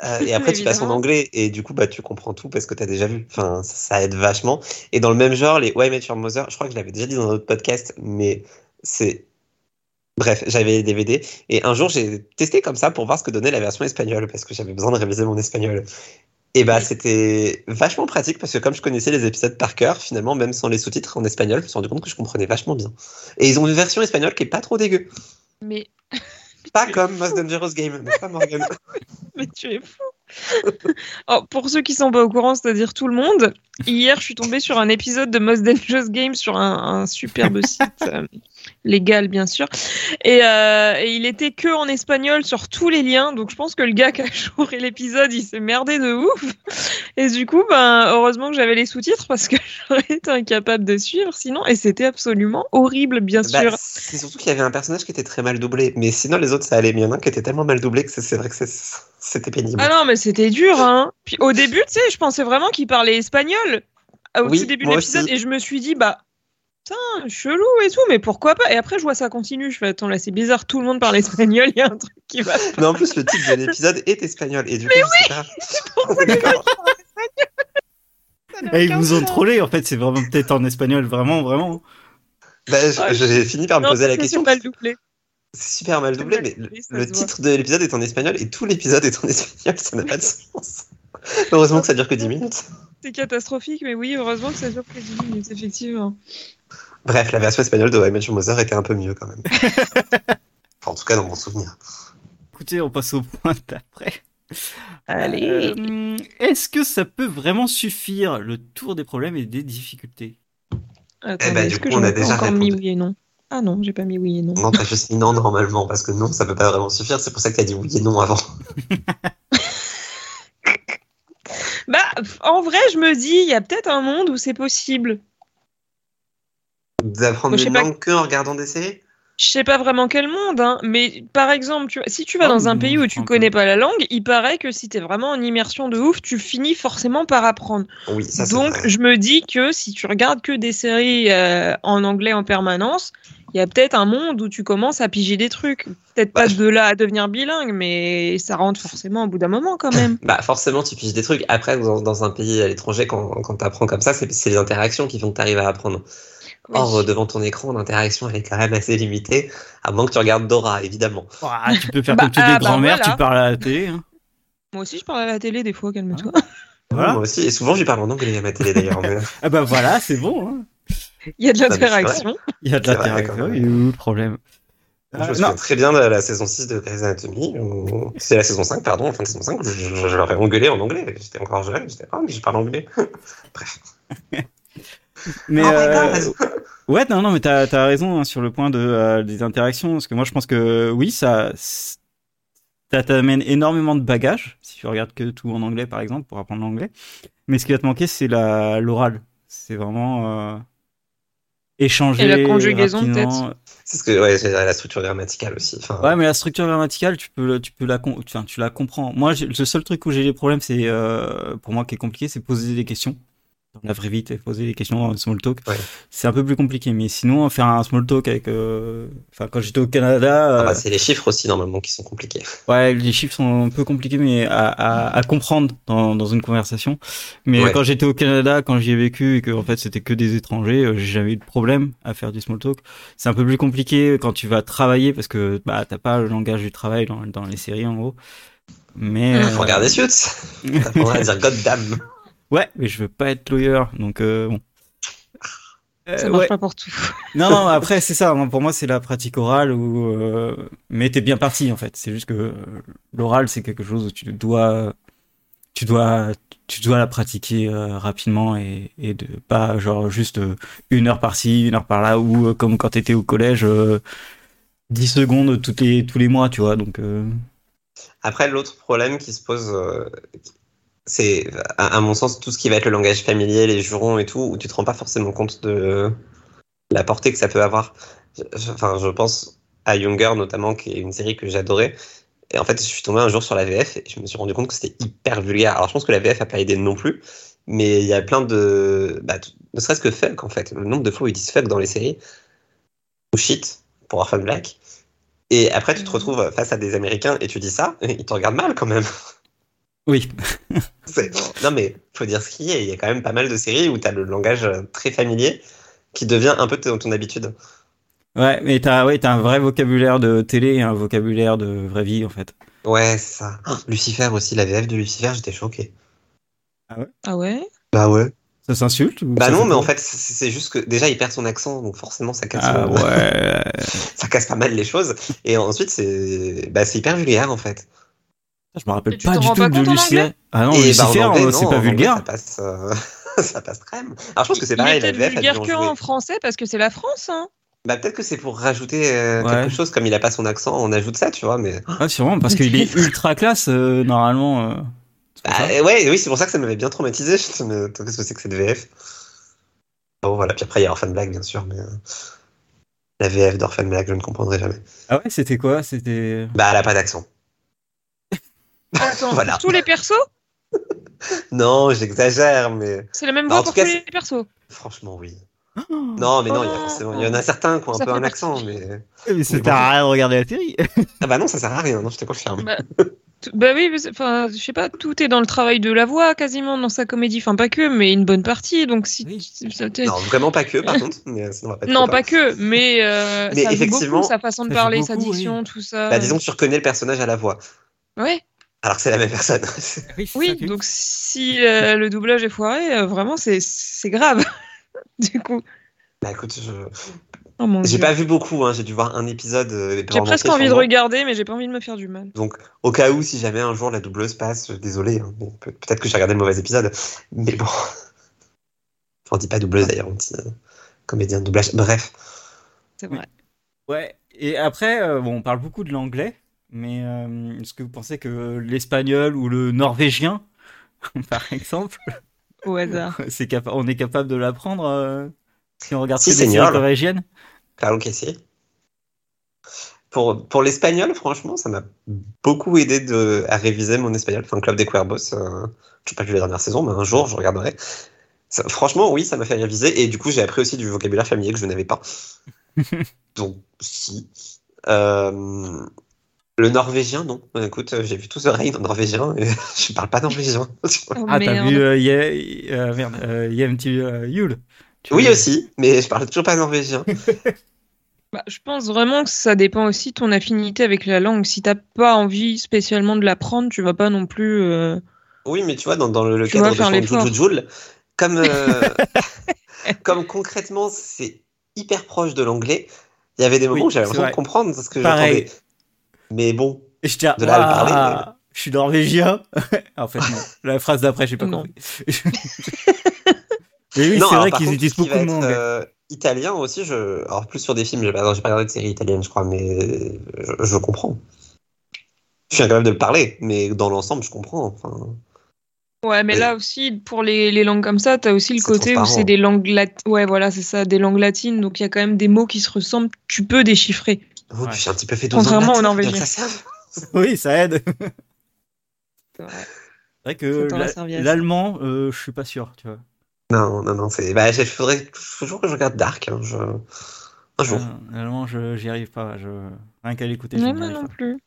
Euh, et après, tu passes en anglais et du coup, bah, tu comprends tout parce que tu as déjà vu. Enfin, ça, ça aide vachement. Et dans le même genre, les Why I Met Your Mother, je crois que je l'avais déjà dit dans un autre podcast, mais c'est. Bref, j'avais les DVD et un jour j'ai testé comme ça pour voir ce que donnait la version espagnole parce que j'avais besoin de réviser mon espagnol. Et bah c'était vachement pratique parce que comme je connaissais les épisodes par cœur, finalement même sans les sous-titres en espagnol, je me suis rendu compte que je comprenais vachement bien. Et ils ont une version espagnole qui est pas trop dégueu. Mais, Pas comme Most Dangerous Game, pas Morgan mais tu es fou. Oh, pour ceux qui sont pas au courant, c'est-à-dire tout le monde, hier je suis tombée sur un épisode de Most Dangerous Game sur un, un superbe site euh, légal bien sûr, et, euh, et il était que en espagnol sur tous les liens, donc je pense que le gars qui a chouré l'épisode, il s'est merdé de ouf. Et du coup, ben heureusement que j'avais les sous-titres parce que j'aurais été incapable de suivre sinon, et c'était absolument horrible bien Bah, sûr. C'est surtout qu'il y avait un personnage qui était très mal doublé, mais sinon les autres ça allait. Mais il y en a un qui était tellement mal doublé que c'est- vrai que c'était pénible. Ah non, mais c'était dur, hein. Puis au début, tu sais, je pensais vraiment qu'il parlait espagnol au Oui, tout début de l'épisode et je me suis dit, bah, putain, chelou et tout, mais pourquoi pas? Et après, je vois ça continue. Je fais, attends, là, c'est bizarre, tout le monde parle espagnol, il y a un truc qui va. Mais en plus, le titre de l'épisode est espagnol. Et du coup, pas. D'accord. Ça n'a Et ils vous ont sens. trollé en fait, c'est vraiment peut-être en espagnol, vraiment, vraiment. Bah, Ah, j'ai fini par me Non, poser la c'est question. mal doublé. C'est super mal doublé, mais le, le titre de l'épisode est en espagnol et tout l'épisode est en espagnol. Ça n'a pas de sens. Heureusement que ça dure que 10 minutes. C'est catastrophique, mais oui, heureusement que ça dure que 10 minutes, effectivement. Bref, la version espagnole de Your Mother était un peu mieux quand même. Enfin, en tout cas, dans mon souvenir. Écoutez, on passe au point d'après. Allez. Euh, Est-ce que ça peut vraiment suffire le tour des problèmes et des difficultés? Attends, Eh ben, est-ce du que coup, on a déjà encore mis répondu. oui et non? Ah non, j'ai pas mis oui et non. Non, t'as juste mis non normalement, parce que non, ça peut pas vraiment suffire. C'est pour ça que t'as dit oui et non avant. Bah, en vrai, je me dis, il y a peut-être un monde où c'est possible. D'apprendre une langue que en regardant des séries? Je sais pas vraiment quel monde, hein, mais par exemple, tu si tu vas Ah, dans un pays où tu connais pas la langue, il paraît que si t'es vraiment en immersion de ouf, tu finis forcément par apprendre. Oui, ça Donc, vrai. je me dis que si tu regardes que des séries euh, en anglais en permanence, il y a peut-être un monde où tu commences à piger des trucs. Peut-être pas Bah, de là à devenir bilingue, mais ça rentre forcément au bout d'un moment quand même. Bah forcément, tu piges des trucs. Après, dans, dans un pays à l'étranger, quand, quand tu apprends comme ça, c'est c'est les interactions qui font que tu arrives à apprendre. Or, Oui. euh, devant ton écran, l'interaction, elle est quand même assez limitée, à moins que tu regardes Dora, évidemment. Ah, Tu peux faire Bah, comme toutes ah, les bah, grand-mères, voilà. tu parles à la télé. hein. Moi aussi, je parle à la télé des fois, calme-toi. Voilà. Moi aussi, et souvent, je parle en anglais à ma télé d'ailleurs. mais- Ah bah voilà, c'est bon. hein. Il y a de l'interaction. Il y a de l'interaction, il y a eu le problème. Je me Euh, souviens très bien de la saison 6 de Grey's Anatomy. où- C'est la saison 5, pardon, la fin de saison 5, où je, je- je leur ai engueulé en anglais. J'étais encore jeune, j'étais ah, mais je parle anglais. Bref. mais Oh euh, ouais, non, non, mais t'as as raison hein, sur le point de euh, des interactions, parce que moi je pense que oui, ça, ça t'amène énormément de bagages si tu regardes que tout en anglais par exemple pour apprendre l'anglais. Mais ce qui va te manquer, c'est la l'oral. C'est vraiment euh, échanger. Et la conjugaison, rapidement. C'est ce que, ouais, c'est la structure grammaticale aussi. Enfin, Ouais, mais la structure grammaticale, tu peux, tu peux la, enfin, tu la comprends. Moi, le seul truc où j'ai des problèmes, c'est euh, pour moi qui est compliqué, c'est poser des questions. Dans la vraie vie, t'es posé des questions en small talk. Ouais. C'est un peu plus compliqué. Mais sinon, faire un small talk avec, euh, enfin, quand j'étais au Canada, Ah bah, euh, c'est les chiffres aussi normalement qui sont compliqués. ouais, les chiffres sont un peu compliqués, mais à, à, à comprendre dans, dans une conversation. Mais Ouais. quand j'étais au Canada, quand j'y ai vécu et que en fait c'était que des étrangers, euh, j'ai jamais eu de problème à faire du small talk. C'est un peu plus compliqué quand tu vas travailler parce que bah t'as pas le langage du travail dans, dans les séries en gros. Mais Faut euh, regarder Suits. À dire God damn. Ouais, mais je veux pas être lawyer, donc euh, bon. Euh, Ça marche ouais. pas pour tout. Non, non, après c'est ça. moi, Pour moi, c'est la pratique orale où, euh, mais t'es bien parti en fait. C'est juste que euh, l'oral, c'est quelque chose où tu dois, tu dois, tu dois la pratiquer euh, rapidement et, et de pas genre juste une heure par-ci, une heure par-là, ou comme quand t'étais au collège, euh, 10 secondes toutes les, tous les mois, tu vois. Donc, euh, Après, l'autre problème qui se pose, euh, c'est, à, à mon sens, tout ce qui va être le langage familier, les jurons et tout, où tu te rends pas forcément compte de la portée que ça peut avoir. Enfin, je pense à Younger notamment, qui est une série que j'adorais. Et en fait, je suis tombé un jour sur la VF et je me suis rendu compte que c'était hyper vulgaire. Alors, je pense que la VF a pas aidé non plus, mais il y a plein de, bah, ne serait-ce que fuck en fait. Le nombre de fois où ils disent fuck dans les séries ou shit pour Orphan Black. Et après, tu te retrouves face à des Américains et tu dis ça, et ils te regardent mal quand même. Oui. C'est- Non, mais faut dire ce qu'il y a. Il y a quand même pas mal de séries où tu as le langage euh, très familier qui devient un peu ton, ton habitude. Ouais, mais t'as, ouais, t'as un vrai vocabulaire de télé et un vocabulaire de vraie vie en fait. Ouais, c'est ça. Ah, Lucifer aussi, la VF de Lucifer, j'étais choqué. Ah ouais? Bah ouais. Ça s'insulte Bah ça non, mais en fait, c'est juste que déjà, il perd son accent, donc forcément, ça casse, Ah ouais. ça casse pas mal les choses. Et ensuite, c'est bah, c'est hyper vulgaire en fait. Je me rappelle pas du tout pas de Lucifer. Ah non, et Lucifer, non, c'est pas anglais, vulgaire. Ça passe, euh, ça passe crème. Alors je pense que c'est Il pareil, est a dû vulgaire en que jouer. en français parce que c'est la France, hein. Bah peut-être que c'est pour rajouter euh, Ouais. quelque chose, comme il a pas son accent, on ajoute ça, tu vois, mais... Ah, sûrement, parce qu'il est ultra classe, euh, normalement. euh, Bah, ouais, oui, c'est pour ça que ça m'avait bien traumatisé. Je me mais qu'est-ce que c'est que cette VF Bon, voilà. Puis après, il y a Orphan Black, bien sûr, mais euh, la VF d'Orphan Black, je ne comprendrai jamais. Ah ouais, c'était quoi? C'était. Bah, elle a pas d'accent. Attends, Voilà. tous les persos? Non, j'exagère, mais C'est la même Bah, voix en pour tout cas, tous les persos. franchement, oui. Non, mais non, il y, a forcément- il y en a certains qui ont un peu un accent, mais. Mais ça sert bon. à rien de regarder la série. Ah bah non, ça sert à rien, non, je te confirme. Bah, Bah oui, enfin, je sais pas, tout est dans le travail de la voix quasiment dans sa comédie. Enfin, pas que, mais une bonne partie. Donc si Non, vraiment pas que, par contre, non, pas que, mais, euh, Mais effectivement, beaucoup, sa façon de parler, sa diction, tout ça. Bah, disons que tu reconnais le personnage à la voix, Ouais. Alors que c'est la même personne. Oui, donc si euh, le doublage est foiré, euh, vraiment c'est c'est grave. du coup. bah écoute, je... Oh j'ai pas vu beaucoup, hein, j'ai dû voir un épisode. euh, J'ai presque envie de regarder, mais j'ai pas envie de me faire du mal. Donc, au cas où, si jamais un jour la doubleuse passe, désolé, hein, peut-être que j'ai regardé le mauvais épisode, mais bon. Enfin, on dit pas doubleuse d'ailleurs, on dit euh, comédien de doublage. Bref, C'est vrai. Ouais, et après, euh, bon, on parle beaucoup de l'anglais, mais euh, est-ce que vous pensez que l'espagnol ou le norvégien, par exemple, Au hasard. on est capable de l'apprendre euh, si on regarde Si, que c'est séries norvégiennes? Claro que si. Pour, pour l'espagnol, franchement, ça m'a beaucoup aidé de, à réviser mon espagnol. Enfin, Club des Cuervos, euh, je n'ai pas vu la dernière saison, mais un jour, je regarderai. Ça- franchement, oui, ça m'a fait réviser. Et du coup, j'ai appris aussi du vocabulaire familier que je n'avais pas. Donc, si. Euh, le norvégien, non. Écoute, euh, j'ai vu tout The Rain en norvégien et je parle pas norvégien. Oh, Ah, t'as vu euh, Ye- euh, merde, euh, euh, Yule Tu oui, aussi, mais je parle toujours pas norvégien. Bah, je pense vraiment que ça dépend aussi de ton affinité avec la langue. Si t'as pas envie spécialement de l'apprendre, tu vas pas non plus. euh, Oui, mais tu vois, dans, dans le, le cadre de l'effort. Joule Joule, comme, euh, comme concrètement c'est hyper proche de l'anglais, il y avait des moments Oui, où j'avais l'impression de comprendre ce que j'entendais. Mais bon, Et je tiens De là à le parler, Je suis norvégien. en fait, non. La phrase d'après, j'ai pas compris. Mais oui, c'est vrai qu'ils utilisent beaucoup de être, anglais. euh, italien aussi, je... alors plus sur des films, j'ai pas, j'ai pas regardé de série italienne, je crois, mais je, je comprends. Je suis incapable de le parler, mais dans l'ensemble, je comprends. Enfin, Ouais, mais Et- là aussi, pour les, les langues comme ça, t'as aussi le côté où c'est des langues latines. Ouais, voilà, c'est ça, des langues latines. Donc il y a quand même des mots qui se ressemblent. Tu peux déchiffrer. Oh, Ouais. j'ai un petit peu fait Contrairement aux Norvégiens. ça serve. Oui, ça aide. C'est vrai. Que tend la l'allemand, euh, je suis pas sûr, tu vois. Non, non, non, c'est. Bah, il faudrait toujours que je regarde Dark. Hein, je... Un jour. Allemand, je j'y arrive pas. Je... Rien qu'à l'écouter, arrive non pas. plus.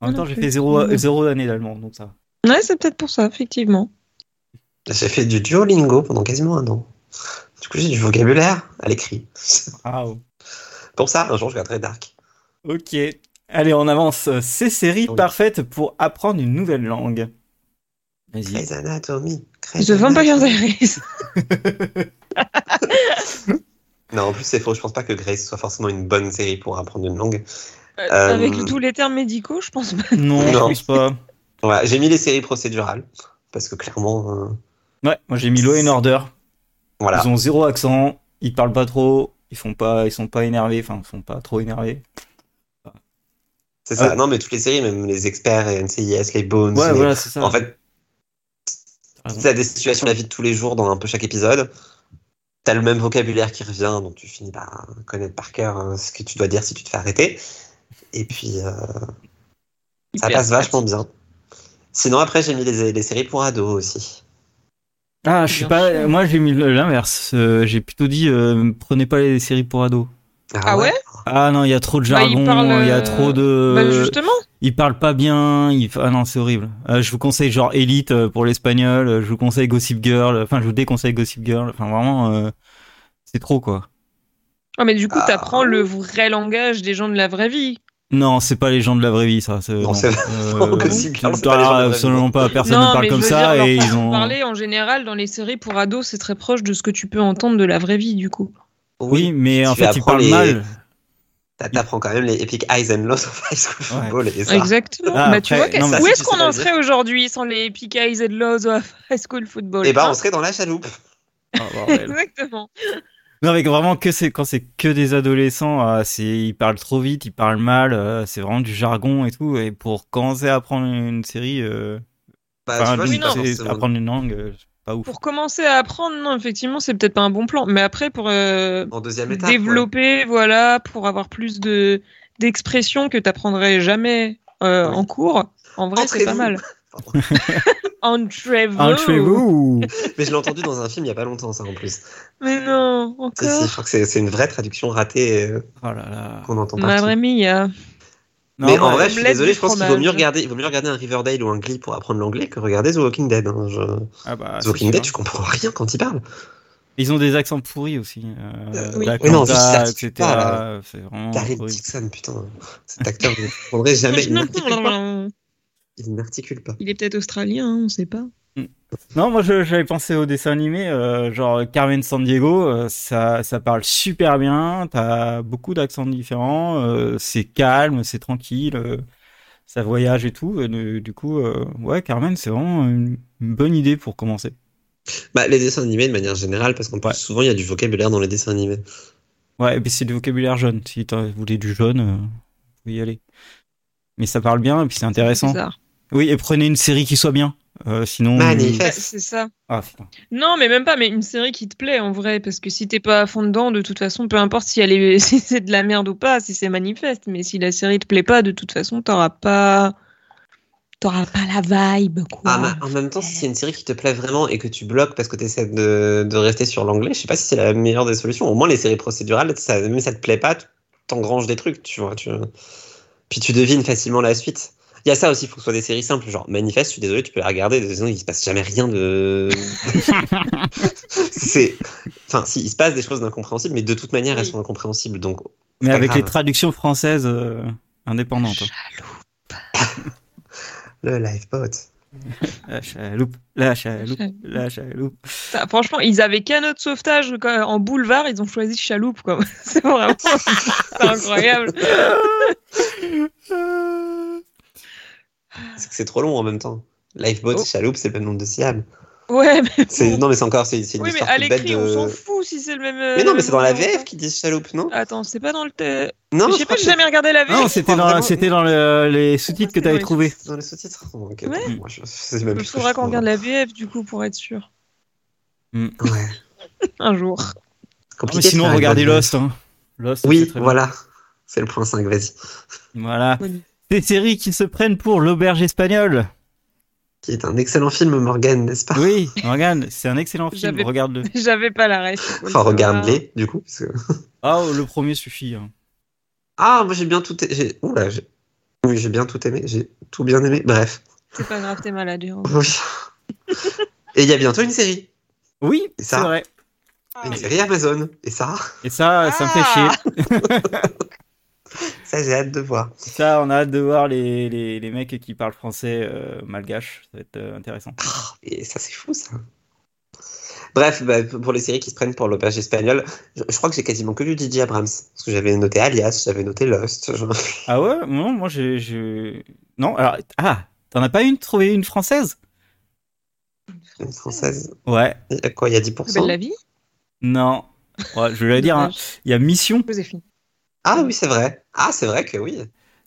En même non temps, j'ai fait zéro, zéro année d'allemand, donc ça. Ouais, c'est peut-être pour ça, effectivement. J'ai fait du Duolingo pendant quasiment un an. Du coup, j'ai du vocabulaire à l'écrit. Oh. Pour ça, un jour, je regarderai Dark. Ok. Allez, on avance. Ces séries Oui. parfaites pour apprendre une nouvelle langue. Vas-y. Grey's Anatomy. Grey's The Vampire Anatomy. Diaries. Non, en plus, c'est faux. Je pense pas que Grace soit forcément une bonne série pour apprendre une langue. Euh, Euh, Avec tous les termes médicaux, je pense pas. Non, je Non. pense pas. Ouais, j'ai mis les séries procédurales. Parce que clairement, euh, Ouais, moi j'ai mis Law and Order. voilà. Ils ont zéro accent, ils parlent pas trop, ils font pas, ils sont pas énervés, enfin ils sont pas trop énervés. C'est ça. Non, mais toutes les séries, même les experts et NCIS, les Bones. Ouais, les- voilà, c'est ça. En fait, T'as des situations de la vie de tous les jours dans un peu chaque épisode. T'as le même vocabulaire qui revient, donc tu finis par connaître par cœur euh, ce que tu dois dire si tu te fais arrêter. Et puis, euh, ça passe vachement bien. Sinon, après, j'ai mis les, les séries pour ados aussi. Ah, je sais Bien pas, moi j'ai mis l'inverse. Euh, j'ai plutôt dit euh, prenez pas les séries pour ados. Ah ouais Ah non, il y a trop de Bah, jargon, il parlent, y a euh, trop de. Bah, justement. Ils parlent pas bien. Ils... Ah non, c'est horrible. Euh, je vous conseille genre Elite euh, pour l'espagnol. euh, Je vous conseille Gossip Girl. Enfin, je vous déconseille Gossip Girl. Enfin, vraiment, euh, c'est trop quoi. Ah, mais du coup, Ah. t'apprends le vrai langage des gens de la vraie vie. Non, c'est pas les gens de la vraie vie, ça. c'est- Non, c'est Euh, Gossip Girl, c'est t'as pas les gens de la vraie vie. absolument pas. Personne non, ne parle comme ça dire, et ils ont. parler en général dans les séries pour ados, c'est très proche de ce que tu peux entendre de la vraie vie, du coup. Oui, mais en fait, ils parlent les- mal. t'a- T'apprends quand même les Epic Highs and Lows of High School Ouais. Football et ça. Exactement. Ah, bah, tu vois, non, mais où est-ce qu'on en serait aujourd'hui sans les Epic Highs and Lows of High School Football? Et bah, hein on serait dans la chaloupe. Bordel. Exactement. Non, mais vraiment que c'est quand c'est que des adolescents, euh, c'est ils parlent trop vite, ils parlent mal, euh, c'est vraiment du jargon et tout. Et pour commencer à apprendre une série, euh, Bah, enfin, pas apprendre une langue, euh, c'est pas ouf. Pour commencer à apprendre, non, effectivement, c'est peut-être pas un bon plan. Mais après, pour euh, En deuxième étape. ouais. développer, voilà, pour avoir plus de d'expressions que t'apprendrais jamais euh, Oui. en cours, en vrai, c'est pas mal. Pardon. Entrez-vous. Entrez-vous Mais je l'ai entendu dans un film il y a pas longtemps, ça en plus. Mais non, Si, si, je encore. crois que c'est une vraie traduction ratée euh, Oh là là. qu'on entend partout. Madre mia. Non, Mais en ouais, vrai, je suis désolé, je pense qu'il vaut mieux regarder, il vaut mieux regarder un Riverdale ou un Glee pour apprendre l'anglais que regarder The Walking Dead. hein. Je- ah bah, The Walking. Dead, tu comprends rien quand ils parlent. Ils ont des accents pourris aussi. Euh, Euh, oui. Oui, non, etc. C'est vraiment. Dixon, putain, cet acteur, je ne comprendrai jamais. Il n'articule pas. Il est peut-être australien, hein, on sait pas. Non, moi je- j'avais pensé au dessin animé, euh, genre Carmen San Diego, euh, ça, ça parle super bien, t'as beaucoup d'accents différents, euh, c'est calme, c'est tranquille, euh, ça voyage et tout. et du, du coup, euh, ouais, Carmen, c'est vraiment une, une bonne idée pour commencer. Bah, les dessins animés de manière générale, parce qu'en plus, Ouais. souvent, il y a du vocabulaire dans les dessins animés. Ouais, et puis c'est du vocabulaire jaune. Si t'as- vous voulez du jaune, euh, vous pouvez y aller. Mais ça parle bien et puis c'est intéressant. Bizarre. Oui, et prenez une série qui soit bien. Euh, sinon. Manifeste. Bah, c'est ça. Ah. Non, mais même pas, mais une série qui te plaît en vrai, parce que si t'es pas à fond dedans, de toute façon, peu importe si, elle est... si c'est de la merde ou pas, si c'est manifeste, mais si la série te plaît pas, de toute façon, t'auras pas. T'auras pas la vibe, quoi. Ah, en même temps, si c'est une série qui te plaît vraiment et que tu bloques parce que tu essaies de, de rester sur l'anglais, je sais pas si c'est la meilleure des solutions. Au moins, les séries procédurales, ça, même si ça te plaît pas, tu t'engranges des trucs, tu vois. Tu... Puis tu devines facilement la suite. Il y a ça aussi, il faut que ce soit des séries simples, genre Manifeste, je suis désolé, tu peux la regarder, sinon il se passe jamais rien de. c'est. Enfin, si, il se passe des choses d'incompréhensibles, mais de toute manière, elles sont incompréhensibles, donc. Mais avec grave. les traductions françaises euh, indépendantes. hein. Le lifeboat. La chaloupe, la chaloupe, la chaloupe. Ça, franchement, ils avaient canot de sauvetage en boulevard, ils ont choisi chaloupe, quoi. c'est vraiment. c'est incroyable. C'est que c'est trop long en même temps. Lifeboat Oh. chaloupe, c'est le même nombre de syllabes. Ouais, mais. C'est- Non, mais c'est encore, c'est c'est une Oui, mais histoire à toute bête l'écrit, de. on s'en fout si c'est le même. Mais non, mais c'est dans la VF qu'ils disent chaloupe, non? Attends, c'est pas dans le. te- Non, je je sais pas, j'ai jamais regardé la VF. Non, c'était dans, vraiment- c'était dans le- les sous-titres que c'est t'avais trouvé. c'est dans les sous-titres. Oh, ok, Ouais. bon, moi, je sais même Il faudra qu'on regarde la VF du coup pour être sûr. Ouais. Un jour. Ah, mais Compliqué de sinon, regardez Lost. Hein. Lost c'est Oui, très bien. voilà. C'est le point 5, vas-y. Voilà. Des séries qui se prennent pour l'auberge espagnole. Qui est un excellent film, Morgan, n'est-ce pas? Oui, Morgan, c'est un excellent film. Regarde-le. J'avais pas la le Enfin, regarde-les, du coup. parce que- Ah, le premier suffit. hein. Ah, moi j'ai bien tout. a- j'ai- Oula, j'ai- oui, j'ai bien tout aimé. J'ai tout bien aimé. Bref. C'est pas grave, t'es malade. Oui. Et il y a bientôt une série. Oui, Et c'est ça vrai. Une série Amazon. Et ça, Et ça, ça me fait Ah chier. ça j'ai hâte de voir. Ça, on a hâte de voir les, les, les mecs qui parlent français euh, malgache. Ça va être euh, intéressant. Et ça, c'est fou, ça. Bref, bah, pour les séries qui se prennent pour l'auberge espagnole, je, je crois que j'ai quasiment que du DJ Abrams. Parce que j'avais noté Alias, j'avais noté Lost. Ah ouais? Non, moi j'ai. je- Non, alors. Ah T'en as pas une trouvé une française? Une française. Ouais. Il y a quoi Il y a Belle 10% la vie? Non. Ouais, je vais le dire, hein. il y a Mission, Joséphine. Ah oui, c'est vrai. Ah, c'est vrai que oui.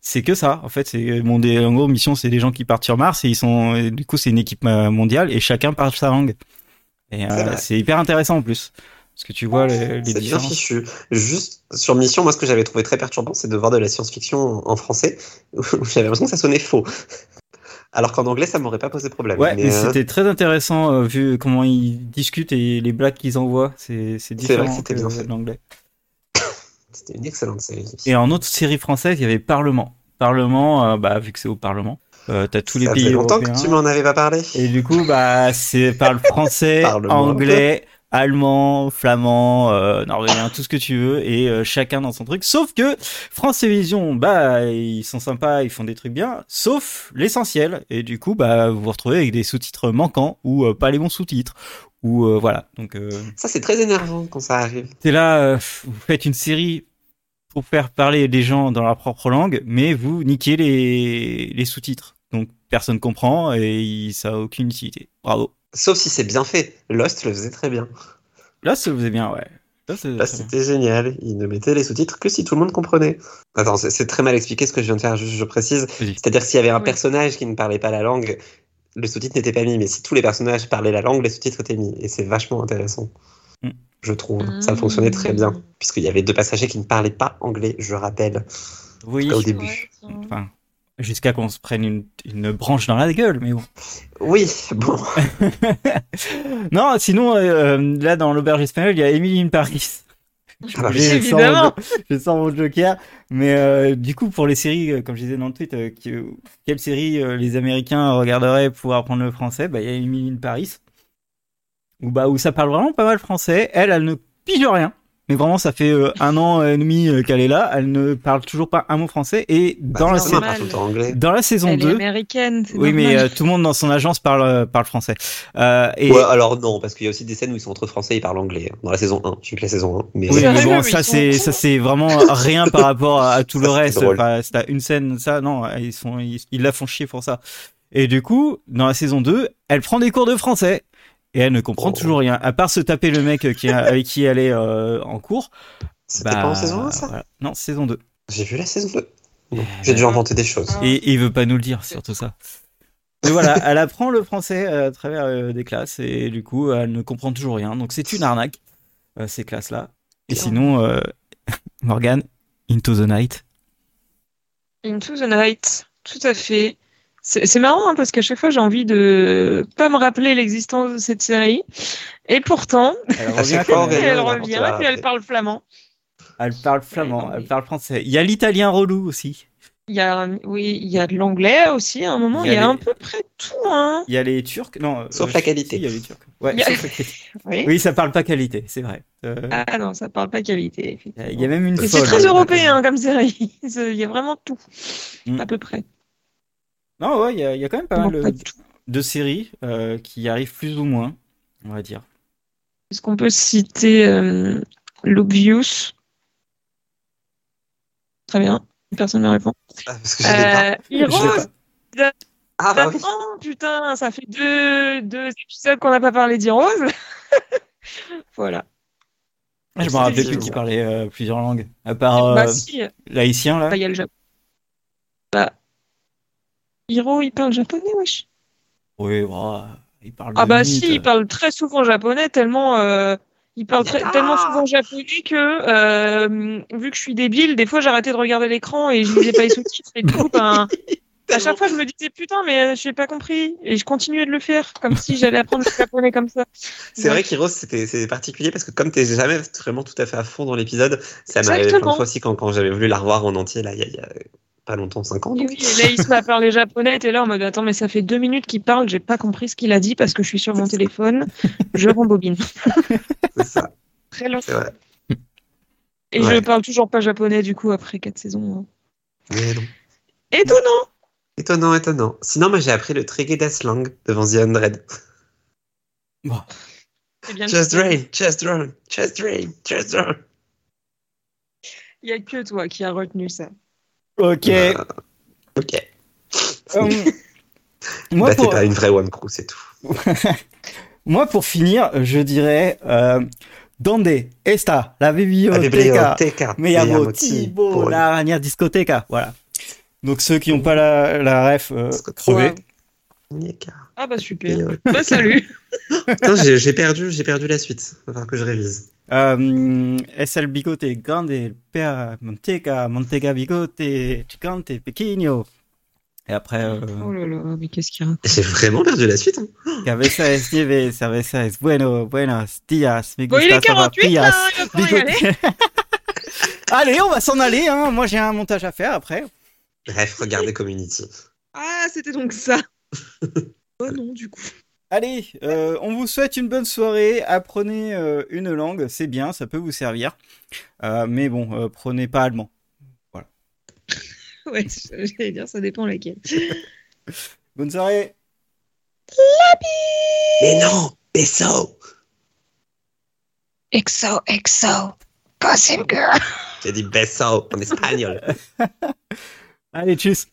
c'est que ça. En fait, c'est bon, des, en gros, Mission, c'est des gens qui partent sur Mars et ils sont. et du coup, c'est une équipe euh, mondiale et chacun parle sa langue. Et C'est euh, hyper intéressant en plus. Parce que tu vois les, les C'est bien fichu. Juste sur Mission, moi, ce que j'avais trouvé très perturbant, c'est de voir de la science-fiction en français, j'avais l'impression que ça sonnait faux. Alors qu'en anglais, ça m'aurait pas posé problème. Ouais, mais, euh, c'était très intéressant euh, vu comment ils discutent et les blagues qu'ils envoient. C'est C'est vrai différent que c'était que bien fait. l'anglais. C'était une excellente série. Et en autre série française, il y avait Parlement. Parlement, euh, bah, vu que c'est au Parlement, euh, t'as tous les ça pays fait longtemps européens. que tu m'en avais pas parlé. Et du coup, bah, c'est parle français, anglais, allemand, flamand, euh, norvégien, tout ce que tu veux, et euh, chacun dans son truc. Sauf que France Télévisions, bah, ils sont sympas, ils font des trucs bien, sauf l'essentiel. Et du coup, bah, vous vous retrouvez avec des sous-titres manquants ou euh, pas les bons sous-titres. Ou voilà. Donc, Ça, c'est très énervant quand ça arrive. t'es là, vous faites une série pour faire parler des gens dans leur propre langue, mais vous niquez les, les sous-titres. Donc personne comprend et ça a aucune utilité. Bravo. Sauf si c'est bien fait. Lost le faisait très bien. Ça vous est bien, ouais. Là, bien. c'était génial. Il ne mettait les sous-titres que si tout le monde comprenait. Attends, c'est très mal expliqué ce que je viens de faire, je précise. C'est-à-dire s'il y avait un Oui. personnage qui ne parlait pas la langue, le sous-titre n'était pas mis. Mais si tous les personnages parlaient la langue, les sous-titres étaient mis. Et c'est vachement intéressant. Mm. Je trouve. Ça fonctionnait très bien. Mm. Puisqu'il y avait deux passagers qui ne parlaient pas anglais, je rappelle. Oui, Au début. enfin, jusqu'à qu'on se prenne une, une branche dans la gueule, mais bon. Oui, bon. non, sinon, euh, là, dans l'auberge espagnole, il y a Emily in Paris. Ah bah. Je Évidemment. mon- Je sors mon joker. Mais euh, du coup, pour les séries, euh, comme je disais dans le tweet, euh, que- quelle série euh, les Américains regarderaient pour apprendre le français? Bah, il y a Emily in Paris. Où, bah, où ça parle vraiment pas mal français. Elle, elle ne pige rien. Mais vraiment, ça fait euh, un an et demi euh, qu'elle est là. Elle ne parle toujours pas un mot français. Et Bah, dans, la, forcément, sa- elle parle tout le temps anglais. dans la saison Elle est 2, américaine. c'est oui, mais euh, tout le monde dans son agence parle, parle français. Euh, et, Ouais, alors non, parce qu'il y a aussi des scènes où ils sont entre français et ils parlent anglais. hein, Dans la saison 1, j'ai que la saison 1. Mais Oui, mais bon, ça c'est ça c'est vraiment rien par rapport à, à tout le Ça, reste. Enfin, c'est à une scène, ça non, ils sont ils, ils la font chier pour ça. Et du coup, dans la saison 2, elle prend des cours de français et elle ne comprend Oh. toujours rien. À part se taper le mec qui avec qui elle est euh, en cours. c'était Bah, pas en saison 1, ça? voilà. Non, saison 2. J'ai vu la saison 2. Non, J'ai dû inventer des choses. Et, et il veut pas nous le dire sur tout ça. Mais voilà, elle apprend le français euh, à travers euh, des classes et du coup, elle ne comprend toujours rien. Donc c'est une arnaque, euh, ces classes-là. Et sinon, euh, Morgan, Into the Night. Into the Night, tout à fait. C'est marrant hein, parce qu'à chaque fois j'ai envie de pas me rappeler l'existence de cette série. Et pourtant, Elle À revient elle et puis elle parle flamand. Elle parle flamand, elle parle français. Il y a l'italien relou aussi. Il y a, oui, il y a de l'anglais aussi à un moment. Il y Il y a à les- peu près tout. Hein. Il y a les Turcs. Non. Sauf euh, la si, qualité. Il y a les Turcs. Ouais, Il y a- sauf la qualité. Oui. Oui, ça parle pas qualité, c'est vrai. Euh, Ah non, ça parle pas qualité. Il y a même une c'est très européen comme série. Il y a vraiment tout, Mm. à peu près. Non, ouais, il y y a quand même pas Bon, mal pas de, de séries euh, qui arrivent plus ou moins, on va dire. Est-ce qu'on peut citer euh, l'Obvious Très bien. Personne ne répond. Ah, parce que je. Euh, Heroes? Ah bah oui. Oh putain, ça fait deux, deux épisodes qu'on n'a pas parlé d'Heroes. voilà. Je me rappelais plus jeux. qui parlait euh, plusieurs langues. À part bah euh, si, l'haïtien, là. bah, il y a le Japon. Bah, Hiro, il parle japonais, wesh. Oui, bah, il parle Ah bah si, il parle très souvent japonais, tellement euh, il parle très- Ah tellement souvent japonais que euh, vu que je suis débile, des fois j'arrêtais de regarder l'écran et je lisais pas les sous-titres et du coup ben À chaque fois, je me disais putain, mais je n'ai pas compris. Et je continuais de le faire, comme si j'allais apprendre le japonais comme ça. C'est vrai qu'Heroes, c'était c'est particulier parce que comme t'es jamais vraiment tout à fait à fond dans l'épisode, ça m'arrivait plein de fois aussi quand, quand j'avais voulu la revoir en entier, là, il y, a pas longtemps, 5 ans. Oui, oui, et là, il se met à parler japonais, et là en mode attends, mais ça fait deux minutes qu'il parle, j'ai pas compris ce qu'il a dit parce que je suis sur mon téléphone, je rembobine. C'est ça. Très long. Vrai. Et Ouais. je parle toujours pas japonais du coup après quatre saisons. hein. Mais non. Étonnant Étonnant, étonnant. Sinon, moi, j'ai appris le Trigeda Slang devant The Hundred. Bon. Bien. Just drain, just drain, just drain, just drain. Il y a que toi qui a retenu ça. Ok. Euh, ok. Euh, moi, bah, pour, t'es pas une vraie One Crew, c'est tout. moi, pour finir, je dirais euh, Donde está la biblioteca Biblioteca. Miyamoto Bon, la araña discoteca Voilà. Donc ceux qui n'ont pas la, la ref, euh, crevez. Ah bah super. Biblioteca. Bah salut. J'ai perdu, j'ai perdu la suite. Va falloir que je révise. Euh, es el bigote grande, pea manteca, manteca bigote, gigante, pequeño. Et après, euh, Oh là là, mais qu'est-ce qu'il raconte? J'ai vraiment perdu la suite. Hein. cabeza es nieve, cerveza es bueno, buenos días, me Bon, il est gusta 48 là, papillas, il va falloir y aller. bigote. Allez, on va s'en aller, hein. Moi, j'ai un montage à faire après. Bref, regardez Community. Ah, c'était donc ça. oh non, du coup. Allez, euh, on vous souhaite une bonne soirée. Apprenez euh, une langue, c'est bien, ça peut vous servir. Euh, mais bon, euh, prenez pas allemand. Ouais, j'allais dire, ça dépend laquelle. Bonne soirée. Mais non, Beso. Exo, exo. Gossip Girl. J'ai dit Beso en espagnol. Allez, tchuss.